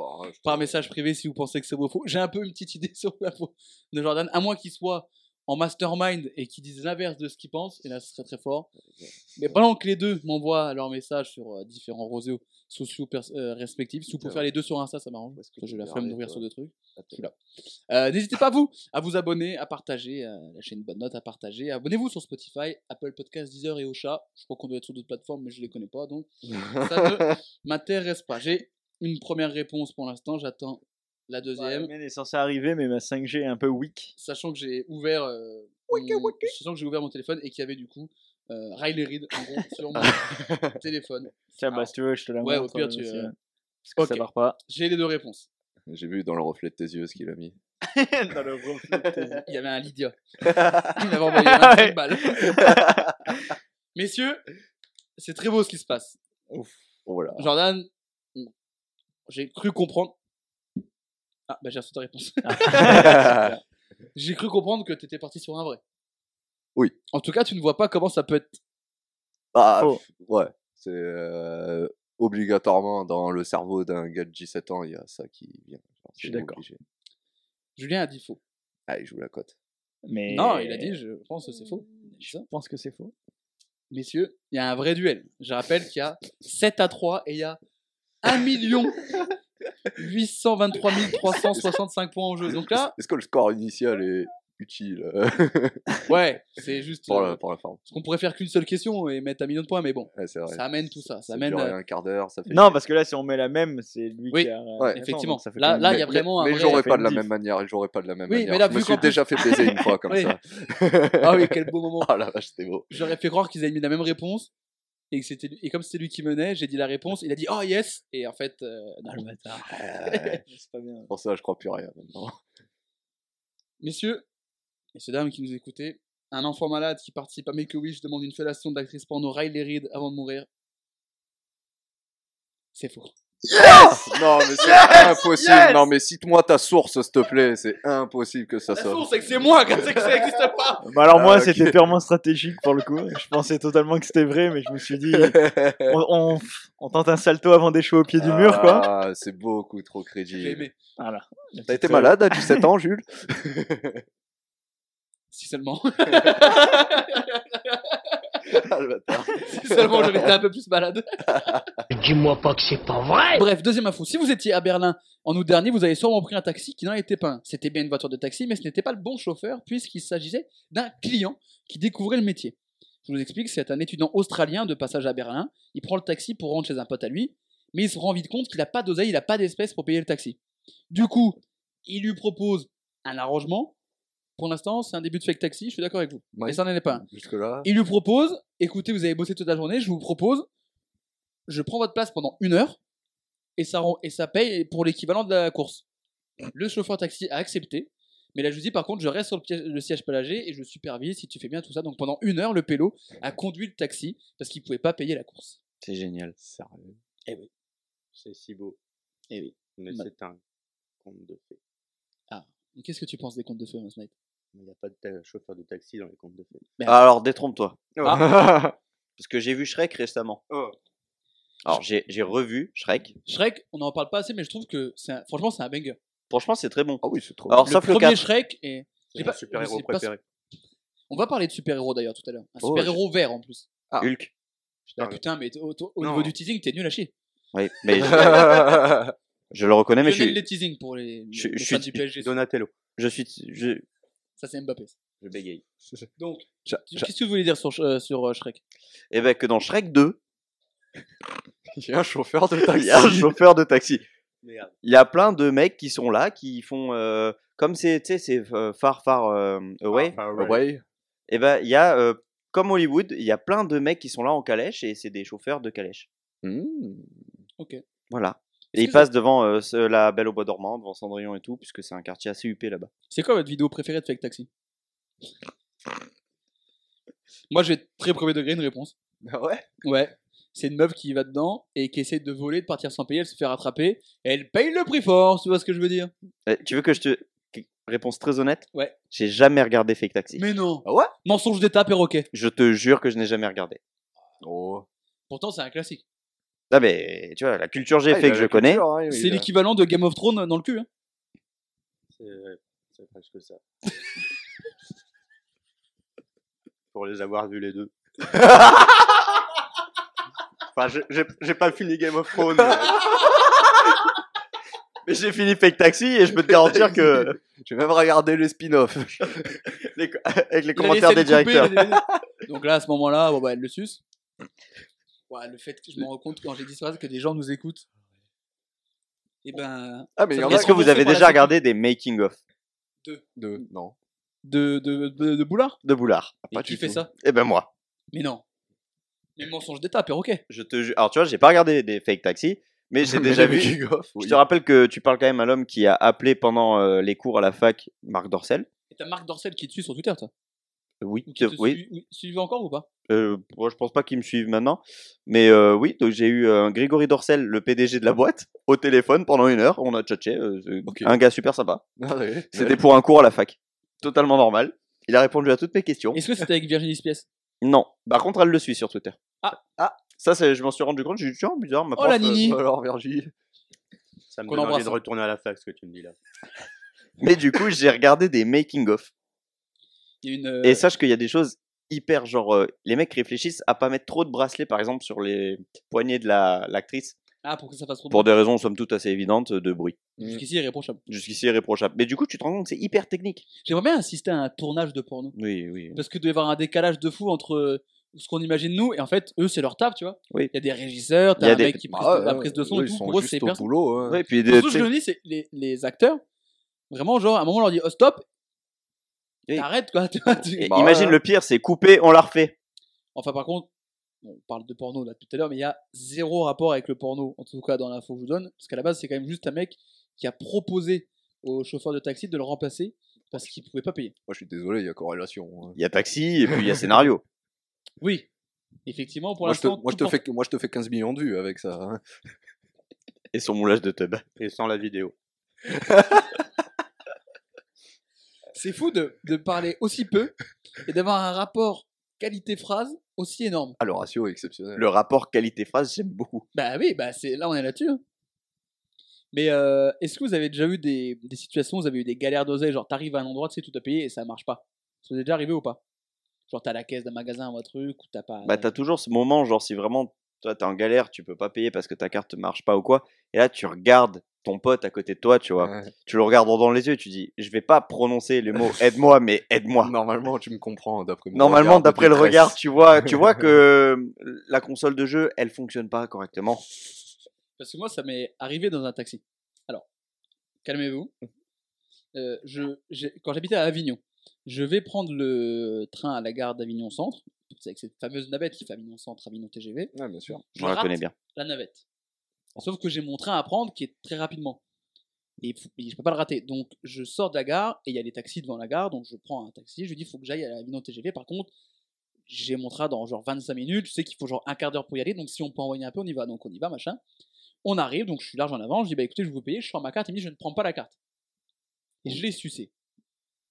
C: par message privé si vous pensez que c'est beau ou faux. J'ai un peu une petite idée (laughs) sur la faux de Jordan, à moins qu'il soit en mastermind et qu'il dise l'inverse de ce qu'il pense, et là ce serait très fort. Mais pendant que les deux m'envoient leurs messages sur euh, différents réseaux sociaux euh, respectifs, si vous pouvez faire les deux sur Insta, ça m'arrange, parce que j'ai la flemme d'ouvrir sur deux trucs. Euh, N'hésitez pas, vous, à vous abonner, à partager, à lâcher une bonne note, à partager. Abonnez-vous sur Spotify, Apple Podcasts, Deezer et Ocha. Je crois qu'on doit être sur d'autres plateformes, mais je les connais pas, donc (laughs) ça ne m'intéresse pas. J'ai une première réponse pour l'instant, j'attends la deuxième.
I: La mienne est censée arriver, mais ma 5G est un peu weak.
C: Sachant que j'ai ouvert, euh, mon... sachant que j'ai ouvert mon téléphone et qu'il y avait du coup euh, Riley Reid en gros (laughs) sur mon (laughs) téléphone.
I: Tiens, bah, si tu veux, je te la
C: ouais,
I: montre.
C: au pire,
I: euh,
C: tu, euh,
I: ouais. Parce que ça
C: ok.
I: part pas.
C: J'ai les deux réponses. (laughs)
D: J'ai vu dans le reflet de tes yeux ce qu'il a mis.
I: Dans le reflet de tes yeux.
C: Il y avait un Lydia. Il m'avait envoyé 25
I: Ouais.
C: balles. Messieurs, c'est très beau ce qui se passe.
D: Voilà.
C: Jordan, j'ai cru comprendre. Ah, bah j'ai reçu ta réponse. (laughs) j'ai cru comprendre que tu étais parti sur un vrai.
D: Oui.
C: En tout cas, tu ne vois pas comment ça peut être.
D: Ah,
I: Faux.
D: pff, ouais. C'est euh, obligatoirement dans le cerveau d'un gars de 17 ans, il y a ça qui vient.
I: Je suis d'accord.
C: Julien a dit faux.
D: Ah, il joue la cote.
I: Mais...
C: Non, il a dit, je pense que c'est faux.
I: Je pense que c'est faux.
C: Messieurs, il y a un vrai duel. Je rappelle qu'il y a 7 à 3 et il y a 1 million 823 365 points en jeu. Donc là,
D: Est-ce que le score initial est utile euh, (laughs)
C: ouais, c'est juste.
D: pour,
C: euh,
D: la, pour la forme?
C: Parce qu'on pourrait faire qu'une seule question et mettre un million de points, mais bon,
D: Ouais, c'est vrai.
C: ça amène tout ça. Ça
D: Ça
C: amène.
D: dure
C: euh,
D: un quart d'heure, ça fait.
I: Non, parce que là, si on met la même, c'est lui
C: Oui,
I: qui a.
D: ouais,
C: effectivement.
I: donc ça fait
C: Là- il y a
D: Mais-
C: vraiment un
D: Mais
C: vrai-
D: j'aurais pas de la même manière. J'aurais pas de la même
C: Oui,
D: manière.
C: mais là,
D: je me
C: vu
D: suis déjà fait baiser une fois comme (laughs)
C: Oui.
D: ça.
C: Ah oui, quel beau moment. (laughs)
D: Oh la vache, c'était beau.
C: J'aurais fait croire qu'ils avaient mis la même réponse. Et, que c'était lui- et comme c'était lui qui menait, j'ai dit la réponse. Il a dit Oh yes Et en fait, euh, non.
I: Ah, le bâtard. (laughs)
D: Ouais,
I: C'est pas bien.
D: pour ça, je crois plus rien maintenant.
C: Messieurs, messieurs, dames qui nous écoutez, un enfant malade qui participe à Make a Wish demande une fellation d'actrice porno Riley Reid avant de mourir. C'est faux. (laughs)
D: non, mais c'est impossible. Non, mais cite-moi ta source, s'il te plaît. C'est impossible que ça
C: La
D: soit.
C: source, c'est que c'est moi, c'est que ça n'existe pas. (laughs)
I: Bah alors moi,
D: Ah,
I: c'était purement stratégique pour le coup. Je pensais totalement que c'était vrai, mais je me suis dit, (laughs) on, on, on tente un salto avant d'échouer au pied du mur, quoi.
D: Ah, c'est beaucoup trop
C: J'ai
D: crédible.
C: aimé.
I: Voilà.
D: T'as été malade à 17 ans, Jules?
C: Si seulement.
D: Ah, le bâtard. (laughs)
C: si seulement j'avais été un peu plus malade. (laughs)
A: Dis-moi pas que c'est pas vrai.
C: Bref, deuxième info. Si vous étiez à Berlin en août dernier, vous avez sûrement pris un taxi qui n'en était pas un. C'était bien une voiture de taxi, mais ce n'était pas le bon chauffeur puisqu'il s'agissait d'un client qui découvrait le métier. Je vous explique, c'est un étudiant australien de passage à Berlin. Il prend le taxi pour rentrer chez un pote à lui, mais il se rend vite compte qu'il n'a pas d'oseille, il n'a pas d'espèces pour payer le taxi. Du coup, il lui propose un arrangement. Pour l'instant, c'est un début de fake taxi, je suis d'accord avec vous.
D: Ouais.
C: Mais ça n'en est pas un.
D: Jusque-là.
C: Il lui propose, écoutez, vous avez bossé toute la journée, je vous propose, je prends votre place pendant une heure et ça, rend- et ça paye pour l'équivalent de la course. Le chauffeur taxi a accepté, mais là je lui dis par contre, je reste sur le, piège- le siège passager et je supervise si tu fais bien tout ça. Donc pendant une heure, le pélo a conduit le taxi parce qu'il pouvait pas payer la course.
F: C'est génial.
D: Sérieux.
H: C'est si beau.
C: Eh oui.
H: Mais
C: Ma-
H: c'est un conte de fées.
C: Et Qu'est-ce que tu penses des contes de feu, Mosmite?
H: Il n'y a pas de ta- chauffeur de taxi dans les contes de fées.
F: Alors, détrompe-toi.
C: Ah. (laughs)
F: Parce que j'ai vu Shrek récemment.
H: Oh.
F: Alors, j'ai j'ai revu Shrek.
C: Shrek, on n'en parle pas assez, mais je trouve que c'est un- franchement c'est un banger.
F: Franchement, c'est très bon.
D: Ah oui, c'est trop.
F: Alors,
C: le
F: sauf le
C: premier
F: 4.
C: Shrek
H: C'est
C: j'ai
H: mon
C: pas-
H: super
C: je
H: héros
C: sais pas-
H: préféré.
C: On va parler de super-héros d'ailleurs tout à l'heure. Un
F: Oh,
C: super-héros vert en plus.
F: Hulk.
C: Ah putain, mais au, au- au
H: Non.
C: niveau du teasing, t'es nul à chier.
F: Oui, mais je, (laughs) je le reconnais, mais je
C: Lionel
F: suis,
C: les teasing pour les,
F: je-
C: les
F: je
C: fans
F: suis-
C: du PSG.
H: Donatello.
F: je suis, je,
C: Ça, c'est Mbappé.
F: je bégaye. (laughs)
C: Donc, qu'est-ce que vous voulez dire sur, euh, sur euh, Shrek?
F: Et ben que dans Shrek 2, (laughs)
G: Il y a un chauffeur de (laughs)
F: il
G: taxi.
F: y a un chauffeur de taxi.
H: Merde.
F: Il y a plein de mecs qui sont là, qui font euh, comme c'est, tu sais, c'est euh, far far euh, away.
H: Far Away.
G: Ouais.
F: Et ben il y a euh, comme Hollywood, il y a plein de mecs qui sont là en calèche et c'est des chauffeurs de calèche.
G: Hmm.
F: Voilà. Et ils
C: que
F: passent devant euh, ce- la Belle au Bois dormant, devant Cendrillon et tout, puisque c'est un quartier assez huppé là-bas.
C: C'est quoi votre vidéo préférée de Fake Taxi? Moi, j'ai très premier degré une réponse.
G: Ah ouais?
C: Ouais. C'est une meuf qui va dedans et qui essaie de voler, de partir sans payer, elle se fait rattraper. Et elle paye le prix fort, tu vois ce que je veux dire?
F: Eh, tu veux que je te réponse très honnête?
C: Ouais.
F: J'ai jamais regardé Fake Taxi.
C: Mais non
G: Ah ouais?
C: Mensonge d'état, perroquet.
F: Je te jure que je n'ai jamais regardé.
G: Oh.
C: Pourtant, c'est un classique.
F: Ah mais tu vois, la culture G
G: Ah,
F: fait
G: a
F: que je connais.
G: hein,
C: C'est l'équivalent de Game of Thrones dans le cul. hein.
H: C'est presque ça. (laughs) Pour les avoir vus les deux. (laughs) enfin, j'ai- j'ai j'ai pas fini Game of Thrones. mais- (laughs)
F: Mais j'ai fini Fake Taxi et je peux te garantir que
G: J'ai même regardé les
F: co- avec les
C: Il a
F: commentaires
C: laissé
F: des
C: le couper,
F: directeurs.
C: le. Donc là, à ce moment-là, bon, bah, elle le suce. Ouais, le fait que je me rends compte quand j'ai dit ça que des gens nous écoutent. Et ben.
G: Ah, mais
F: Est-ce que vous avez déjà regardé des making of?
G: De. Non.
C: De, de, de, de Boulard?
F: De Boulard
C: Et
G: Pas
C: qui fait
G: tout.
C: ça?
F: Eh ben moi.
C: Mais non. Mais mensonge d'état, perroquet.
F: Je te jure. Alors tu vois, j'ai pas regardé des Fake Taxi, mais j'ai (laughs) déjà
G: les
F: vu. Je te rappelle que tu parles quand même à l'homme qui a appelé pendant euh, les cours à la fac Marc Dorcel.
C: Et t'as Marc Dorcel qui te suit sur Twitter, toi?
F: Oui,
C: Ou qui te
F: oui.
C: suit- encore ou pas?
F: Euh, moi, je pense pas qu'ils me suivent maintenant. Mais euh, oui, donc j'ai eu euh, Grégory Dorcel, le PDG de la boîte, au téléphone pendant une heure. On a tchatché. euh. Un gars super sympa.
G: Ah, ouais.
F: C'était pour un cours à la fac. Totalement normal. Il a répondu à toutes mes questions.
C: Est-ce que c'était avec Virginie Spies?
F: Non. Par contre, elle le suit sur Twitter.
C: Ah.
F: Ah, ça, c'est- je m'en suis rendu compte. J'ai dit, tiens, bizarre. Ma
C: Oh la
F: prof,
C: Nini
G: Alors, Virgie.
H: Ça me donne envie de retourner à la fac, ce que tu me dis là.
F: Mais du coup, j'ai regardé des making-of.
C: Une.
F: Et sache qu'il y a des choses hyper genre. euh, les mecs réfléchissent à pas mettre trop de bracelets, par exemple, sur les poignets de la- l'actrice.
C: Ah, pour que ça fasse trop de
F: pour des raisons, somme toute, assez évidentes de bruit.
C: Jusqu'ici, irréprochable.
F: Jusqu'ici, irréprochable. Mais du coup, tu te rends compte que c'est hyper technique.
C: J'aimerais bien assister à un tournage de porno.
F: Oui, oui.
C: Parce que doit y avoir un décalage de fou entre euh, ce qu'on imagine nous et en fait, eux, c'est leur taf, tu vois.
F: Oui.
C: Il y a des régisseurs,
F: Il
C: t'as
F: y a
C: un
F: des-
C: mec qui prise
G: Ah,
C: la
G: ouais,
C: prise de son
G: eux,
C: et
G: ils
C: tout.
G: sont
C: Pour eux,
G: juste
C: c'est
G: au
C: personne.
G: boulot. hein.
F: Ouais, puis des-
C: Surtout,
F: tu
C: ce que
F: sais-
C: je dis, c'est les, les acteurs, vraiment, genre, à un moment, on leur dit, oh stop,
F: Oui.
C: t'arrêtes, quoi. tu vois, tu-
F: Et
G: Bah
F: imagine
G: ouais.
F: le pire, c'est coupé, on la refait.
C: Enfin, par contre, on parle de porno là tout à l'heure, mais il y a zéro rapport avec le porno, en tout cas dans l'info que je vous donne, parce qu'à la base, c'est quand même juste un mec qui a proposé au chauffeur de taxi de le remplacer parce qu'il pouvait pas payer.
G: Moi, je suis désolé, il y a corrélation. hein.
F: Il y a taxi et puis il y a scénario. (laughs)
C: Oui, effectivement, pour
G: Moi, je te,
C: l'instant.
G: moi, je
C: tout
G: te
C: porte-
G: fais, moi, je te fais 15 millions de vues avec ça. hein.
F: Et son moulage de tub.
H: Et sans la vidéo. (laughs)
C: C'est fou de, de parler aussi peu et d'avoir un rapport qualité-phrase aussi énorme.
G: Ah, le ratio est exceptionnel.
F: Le rapport qualité-phrase, j'aime beaucoup.
C: Bah oui, bah c'est là on est là-dessus. hein. Mais euh, est-ce que vous avez déjà eu des, des situations, où vous avez eu des galères d'oseille, genre t'arrives à un endroit, tu sais, tout à payer et ça marche pas Ça vous est déjà arrivé ou pas? Genre t'as la caisse d'un magasin ou un truc, ou t'as pas.
F: Bah, t'as toujours ce moment, genre, si vraiment toi t'es en galère, tu peux pas payer parce que ta carte marche pas ou quoi. Et là, tu regardes ton pote à côté de toi, tu vois.
G: Ouais.
F: Tu le regardes dans les yeux et tu dis, je vais pas prononcer le mot aide-moi, mais aide-moi.
G: Normalement, tu me comprends d'après mon
F: Normalement, d'après le regard, tu vois, tu vois (laughs) que la console de jeu, elle fonctionne pas correctement.
C: Parce que moi, ça m'est arrivé dans un taxi. Alors, calmez-vous. Euh, je, j'ai- quand j'habitais à Avignon, je vais prendre le train à la gare d'Avignon Centre. C'est avec cette fameuse navette qui fait Avignon Centre, Avignon TGV.
G: Ouais, bien sûr.
C: Je
F: la connais bien.
C: la navette. Sauf que j'ai mon train à prendre qui est très rapidement. Et, et je peux pas le rater. Donc je sors de la gare et il y a les taxis devant la gare. Donc je prends un taxi. Je lui dis faut que j'aille à Avignon TGV. Par contre, j'ai mon train dans genre 25 minutes. Je sais qu'il faut genre un quart d'heure pour y aller. Donc si on peut envoyer un peu, on y va. Donc on y va, machin. On arrive. Donc je suis large en avant. Je dis bah écoutez, je vais vous payer. Je sors ma carte. Il me dit je ne prends pas la carte. Et je l'ai sucé.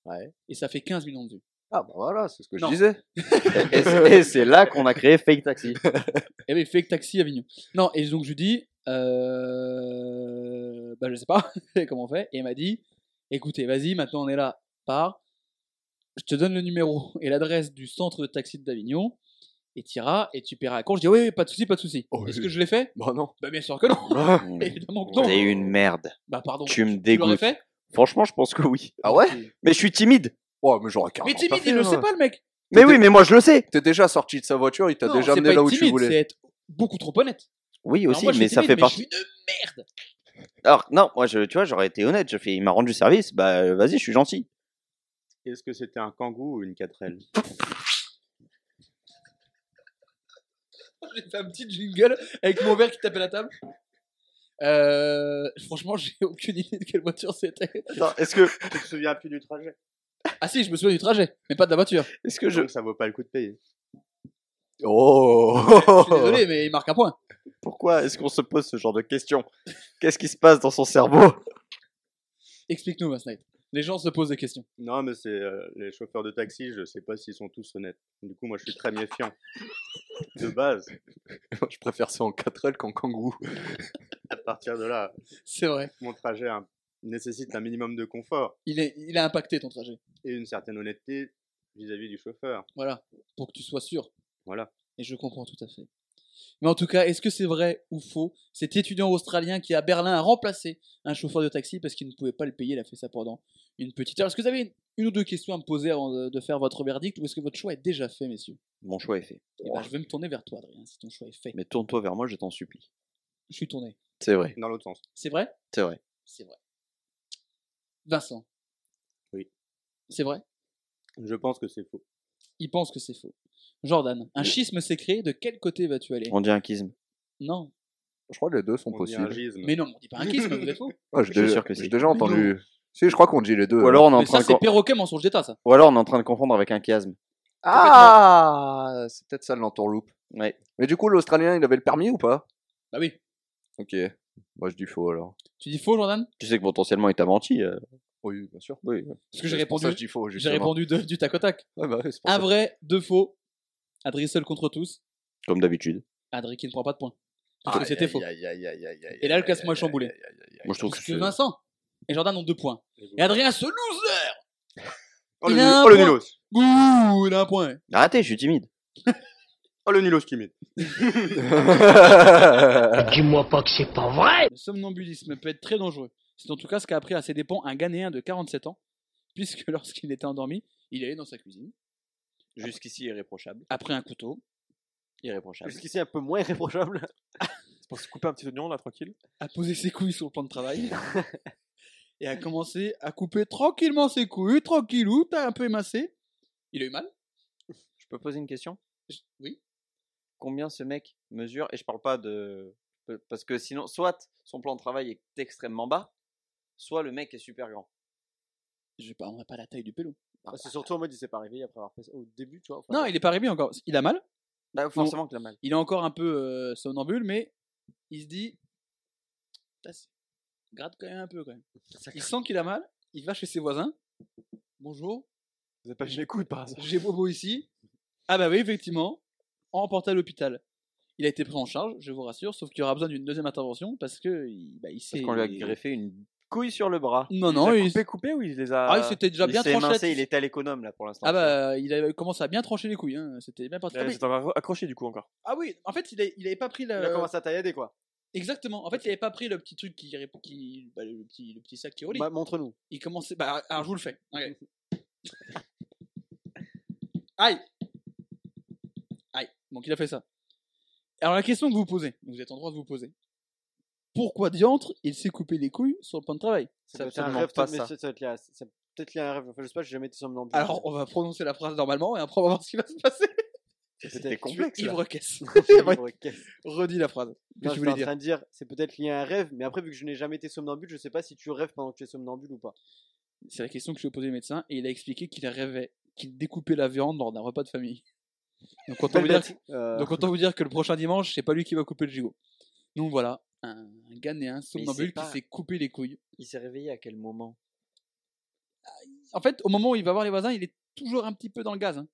G: Ouais.
C: Et ça fait 15 millions de vues.
G: Ah, bah voilà, c'est ce que
C: Non.
G: je disais. (laughs)
F: Et c'est- là qu'on a créé Fake Taxi.
C: Et oui, fake taxi Avignon. Non, et donc je lui dis, euh, bah je sais pas (laughs) comment on fait. Et il m'a dit, écoutez, vas-y, maintenant on est là, pars. je te donne le numéro et l'adresse du centre de taxi d'Avignon, et tu iras et tu paieras à compte. Je dis, oui, oui, pas de souci, pas de souci.
E: Oh,
C: Est-ce
E: oui.
C: que je l'ai fait?
E: Bah non.
C: Bah, bien sûr que non. (laughs)
E: Ah, (laughs)
C: Évidemment que non.
F: T'es une merde.
C: Bah, pardon.
F: Tu me dégoûtes.
C: fait?
F: Franchement, je pense que oui.
E: Ah ouais?
F: Mais je suis timide.
E: Oh, mais j'aurais
C: Mais
E: carrément
C: timide,
E: pas fait,
C: il le
E: hein.
C: sait pas, le mec.
F: Mais oui, mais moi je le sais.
E: T'es déjà sorti de sa voiture, il t'a
C: Non,
E: déjà amené là où tu
C: timide,
E: voulais.
C: C'est être beaucoup trop honnête.
F: Oui aussi,
C: moi, je
F: mais ça fait partie.
C: Je suis une merde.
F: Alors non, moi je, tu vois, j'aurais été honnête. Je fais, il m'a rendu service. Bah euh, vas-y, je suis gentil.
H: Est-ce que c'était un kangou ou une 4L (laughs)
C: J'ai fait un petit jingle avec mon verre qui tapait la table. Euh, franchement, j'ai aucune idée de quelle voiture c'était.
F: Attends, est-ce que,
H: Tu te souviens plus du trajet?
C: Ah si, je me souviens du trajet, mais pas de la voiture.
F: est-ce que je,
H: Donc ça vaut pas le coup de payer.
E: Oh (laughs)
C: Je suis désolé, mais il marque un point.
F: Pourquoi est-ce qu'on se pose ce genre de questions? Qu'est-ce qui se passe dans son cerveau?
C: Explique-nous, Knight. Les gens se posent des questions.
H: Non, mais c'est euh, les chauffeurs de taxi, je sais pas s'ils sont tous honnêtes. Du coup, moi, je suis très méfiant. De base,
E: Je préfère ça en 4L qu'en kangou.
H: à partir de là,
C: C'est vrai.
H: mon trajet hein, nécessite un minimum de confort
C: Il, est, il a impacté ton trajet.
H: et une certaine honnêteté vis-à-vis du chauffeur.
C: Voilà. Pour que tu sois sûr.
H: Voilà.
C: Et je comprends tout à fait. Mais en tout cas, est-ce que c'est vrai ou faux? Cet étudiant australien qui à Berlin a remplacé un chauffeur de taxi parce qu'il ne pouvait pas le payer, il a fait ça pendant une petite heure. Est-ce que vous avez une, une ou deux questions à me poser avant de, de faire votre verdict ou est-ce que votre choix est déjà fait, messieurs?
F: Mon choix est fait.
C: Eh ben, Je vais me tourner vers toi, Adrien, si ton choix est fait.
F: Mais tourne-toi vers moi, je t'en supplie.
C: Je suis tourné.
F: C'est vrai,
H: Dans l'autre sens.
C: C'est vrai?
F: C'est vrai.
C: C'est vrai. Vincent
H: Oui.
C: C'est vrai?
H: Je pense que c'est faux.
C: Il pense que c'est faux. Jordan, un schisme s'est créé, de quel côté vas-tu aller?
F: On dit un kisme.
C: Non.
E: Je crois que les deux sont
H: On dit un
E: possibles.
C: Mais non, on dit pas un schisme, vous êtes faux
E: Ouais, j'ai
F: Je suis
E: déjà,
F: sûr que
E: j'ai
F: si.
E: déjà entendu. Si, je crois qu'on dit les deux.
F: Ou alors on est en
C: Mais
F: train
C: ça,
F: de
C: c'est perroquet mensonge d'état, ça.
F: ou alors on est en train de confondre avec un chiasme.
E: Ah C'est peut-être ça l'entourloupe.
F: Ouais.
E: Mais du coup, l'Australien, il avait le permis ou pas?
C: Bah oui.
E: Ok. Moi, je dis faux alors.
C: Tu dis faux, Jordan?
F: Tu sais que potentiellement il t'a menti. euh.
E: Oui, bien sûr.
F: Oui.
C: Parce que j'ai
E: C'est pour
C: répondu,
E: ça que je dis faux.
C: j'ai
E: justement.
C: répondu de- du tac au tac.
E: Ouais, bah oui, c'est pour
C: Un
E: ça.
C: vrai, deux faux. Adrien seul contre tous.
F: Comme d'habitude.
C: Adrien qui ne prend pas de points. Parce que c'était faux. Et là, le classement est chamboulé.
F: Moi je trouve que
C: que
F: c'est-
C: Vincent et Jordan ont deux points. Et Adrien, ce loser
H: Oh,
C: Il
H: le,
C: a un
H: oh,
C: point. Ouh, il a un point.
F: Arrêtez, je suis timide. (laughs)
H: Oh, le nulos timide. (laughs) (laughs)
A: Dis-moi pas que c'est pas vrai.
C: Le somnambulisme peut être très dangereux. C'est en tout cas ce qu'a appris à ses dépens un Ghanéen de 47 ans, puisque lorsqu'il était endormi, il allait dans sa cuisine,
F: Jusqu'ici irréprochable.
C: après un couteau,
F: Irréprochable.
I: Jusqu'ici un peu moins irréprochable.
G: C'est (laughs) pour se couper un petit oignon là, tranquille.
C: a posé ses couilles sur le plan de travail, (laughs) et a commencé à couper tranquillement ses couilles, tranquillou, t'as un peu émassé. Il a eu mal
F: Je peux poser une question?
C: Je- Oui.
F: Combien ce mec mesure Et je parle pas de. Parce que sinon, soit son plan de travail est extrêmement bas, soit le mec est super grand.
C: Je parlerai pas la taille du pélo.
I: Ah, C'est surtout en mode il s'est pas réveillé après avoir fait ça au début, tu vois. enfin,
C: Non, il est pas arrivé encore. Il a mal,
F: Bah, forcément que la mal.
C: il est encore un peu euh, somnambule, mais il se dit. Putain, c'est- Gratte quand même un peu quand même. (laughs) Il sent qu'il a mal, il va chez ses voisins. Bonjour,
G: Vous avez pas les couilles par hasard.
C: j'ai Bobo ici. Ah bah oui, effectivement, emporté à l'hôpital. Il a été pris en charge, je vous rassure, sauf qu'il y aura besoin d'une deuxième intervention parce que il, bah, il s'est.
F: Parce qu'on lui a greffé une couille sur le bras.
C: Non,
G: Il
C: non, il,
G: coupé, coupé ou il les a.
C: ah, il s'était déjà
F: il
C: bien tranché.
F: émincé,
C: la-
F: il était à l'économe là pour l'instant.
C: Ah bah, il avait commencé à bien trancher les couilles, hein. c'était bien parti.
G: C'est encore accroché du coup encore.
C: Ah oui, en fait, il, a- il avait pas pris
I: Il a
C: la.
I: commencé à taillader quoi.
C: Exactement, en fait, il avait pas pris le petit truc qui. qui bah, le, petit, le petit sac qui relie.
I: Bah, Montre-nous.
C: Il commençait. Bah, alors je vous le fais. Ok. (laughs) Aïe Aïe. Donc il a fait ça. Alors la question que vous posez, vous êtes en droit de vous poser. Pourquoi diantre il s'est coupé les couilles sur le plan de travail?
F: C'est
I: Ça peut être un rêve,
F: pas ça.
I: va être lié à- peut un rêve. Enfin, je sais pas, j'ai jamais été somnambule.
C: Alors on va prononcer la phrase normalement et après on va voir ce qui va se passer.
F: C'était complexe.
I: Ouais, qu'est-ce- (laughs) (laughs)
C: Redis la phrase.
I: Non,
C: que tu
I: j'étais
C: voulais
I: en
C: dire?
I: train de dire, c'est peut-être lié à un rêve, mais après, vu que je n'ai jamais été somnambule, je sais pas si tu rêves pendant que tu es somnambule ou pas.
C: C'est la question que je lui ai posée au médecin et il a expliqué qu'il rêvait qu'il découpait la viande lors d'un repas de famille. Donc autant, vous dire,
I: Euh,
C: donc autant vous dire que le prochain dimanche, c'est pas lui qui va couper le gigot. Donc voilà, un Ghanéen somnambule qui
F: pas-
C: s'est coupé les couilles.
F: Il s'est réveillé à quel moment?
C: En fait, au moment où il va voir les voisins, il est toujours un petit peu dans le gaz. hein.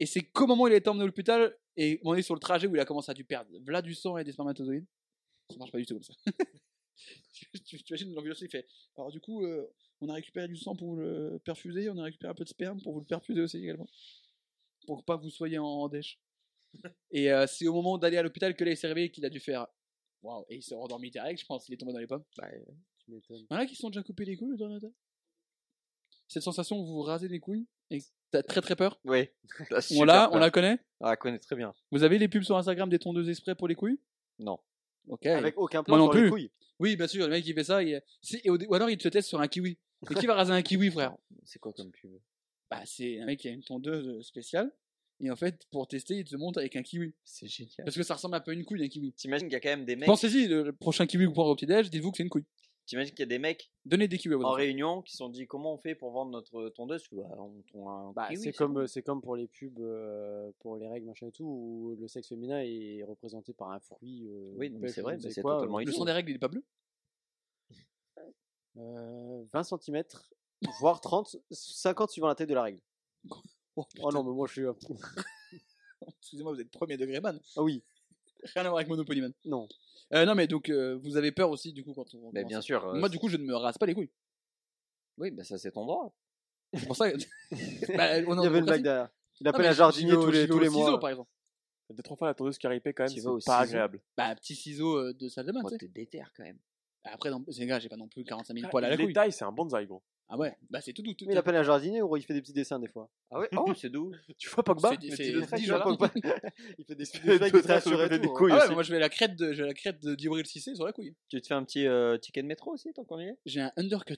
C: Et c'est qu'au moment où il été emmené à l'hôpital et on est sur le trajet où il a commencé à dû perdre v'là du sang et des spermatozoïdes. Ça marche pas du tout comme ça. tu (laughs) tu- tu imagines l'ambulance, il fait. Alors du coup, euh, on a récupéré du sang pour vous le perfuser, on a récupéré un peu de sperme pour vous le perfuser aussi également. Pour que pas vous soyez en, en dèche. Et euh, c'est au moment d'aller à l'hôpital que là il s'est réveillé qu'il a dû faire. Waouh, et il s'est rendormi direct, je pense, il est tombé dans les pommes.
I: Bah, tu m'étonnes.
C: Il y en a qui se sont déjà coupés les couilles tête. Cette sensation où vous vous rasez les couilles et t'as très très peur?
F: Oui. (laughs)
C: On l'a, on la connaît?
F: On la connaît très bien.
C: Vous avez les pubs sur Instagram des tondeuses exprès pour les couilles?
F: Non.
C: Ok.
K: Avec aucun plan
C: Moi non
K: sur les
C: plus.
K: couilles.
C: Oui, bien sûr, le mec il fait ça, il... c'est- et au dé- ou alors il te teste sur un kiwi. Et qui va raser un kiwi, frère?
F: C'est quoi comme pub?
C: Bah, c'est un mec qui a une tondeuse spéciale. Et en fait, pour tester, il te montre avec un kiwi.
F: C'est génial.
C: Parce que ça ressemble un peu à une couille, un kiwi.
F: T'imagines qu'il y a quand même des mecs.
C: Pensez-y, le prochain kiwi que vous prendrez au petit-déj, dites-vous que c'est une couille.
F: T'imagines qu'il y a des mecs
C: Donnez des kiwis à vos
F: en
C: enfants.
F: réunion qui se sont dit comment on fait pour vendre notre tondeuse Bah, on tond un
I: Bah,
F: kiwi,
I: c'est comme, c'est comme pour les pubs euh, pour les règles machin et tout où le sexe féminin est représenté par un fruit. euh,
F: Oui, non, mais
I: pêche
F: c'est vrai,
I: je ne
F: mais
I: sais
F: c'est
I: quoi,
F: totalement
I: euh,
C: Le
F: idiot.
C: son des règles, il est pas bleu
I: euh, 20 cm, voire 30, 50 suivant la taille de la règle. (laughs)
C: Oh,
I: Oh non, mais moi je suis. un- (laughs)
C: Excusez-moi, vous êtes premier degré man.
I: Ah oui,
C: Rien à voir avec Monopoly man.
I: non.
C: Euh, non, mais donc, euh, vous avez peur aussi, du coup, quand on.
F: Bah,
C: commence
F: bien sûr. euh,
C: Moi, du coup, je ne me rase pas les couilles.
F: Oui, bah ça c'est ton droit.
C: C'est pour ça que. (laughs) Bah, on
I: Il y avait une
C: démocratie.
I: blague derrière. Il appelle
C: mais
I: un jardinier tous les, tous les
C: ciseau,
I: mois.
C: par exemple.
G: Deux, trois fois la tondeuse qui ripé quand même, c'est pas agréable.
C: Bah, petit ciseau euh, de salle de bain, tu sais.
F: t'es déter quand même.
C: Après, non, c'est gars, j'ai pas non plus 45 000
G: Ah,
C: poils à la
G: les
C: couille.
G: tailles, c'est un bonsaï, gros.
C: Ah ouais, bah c'est tout doux. tout
I: Mais il appelle un jardinier ou il fait des petits dessins des fois.
F: Ah ouais? (laughs) Oh, c'est doux.
G: Tu vois Pogba?
C: C'est- c'est- c'est
G: tu vois,
C: jours.
G: Pogba.
I: Il fait des (laughs) (laughs) petits dessins
G: sur le des
I: hein.
G: couilles.
C: Ah ouais,
G: aussi.
C: moi je vais la crête de, j'ai la crête de Djibril Cissé sur la couille.
F: Tu te fais un petit euh, ticket de métro aussi tant qu'on y est?
C: J'ai un undercut.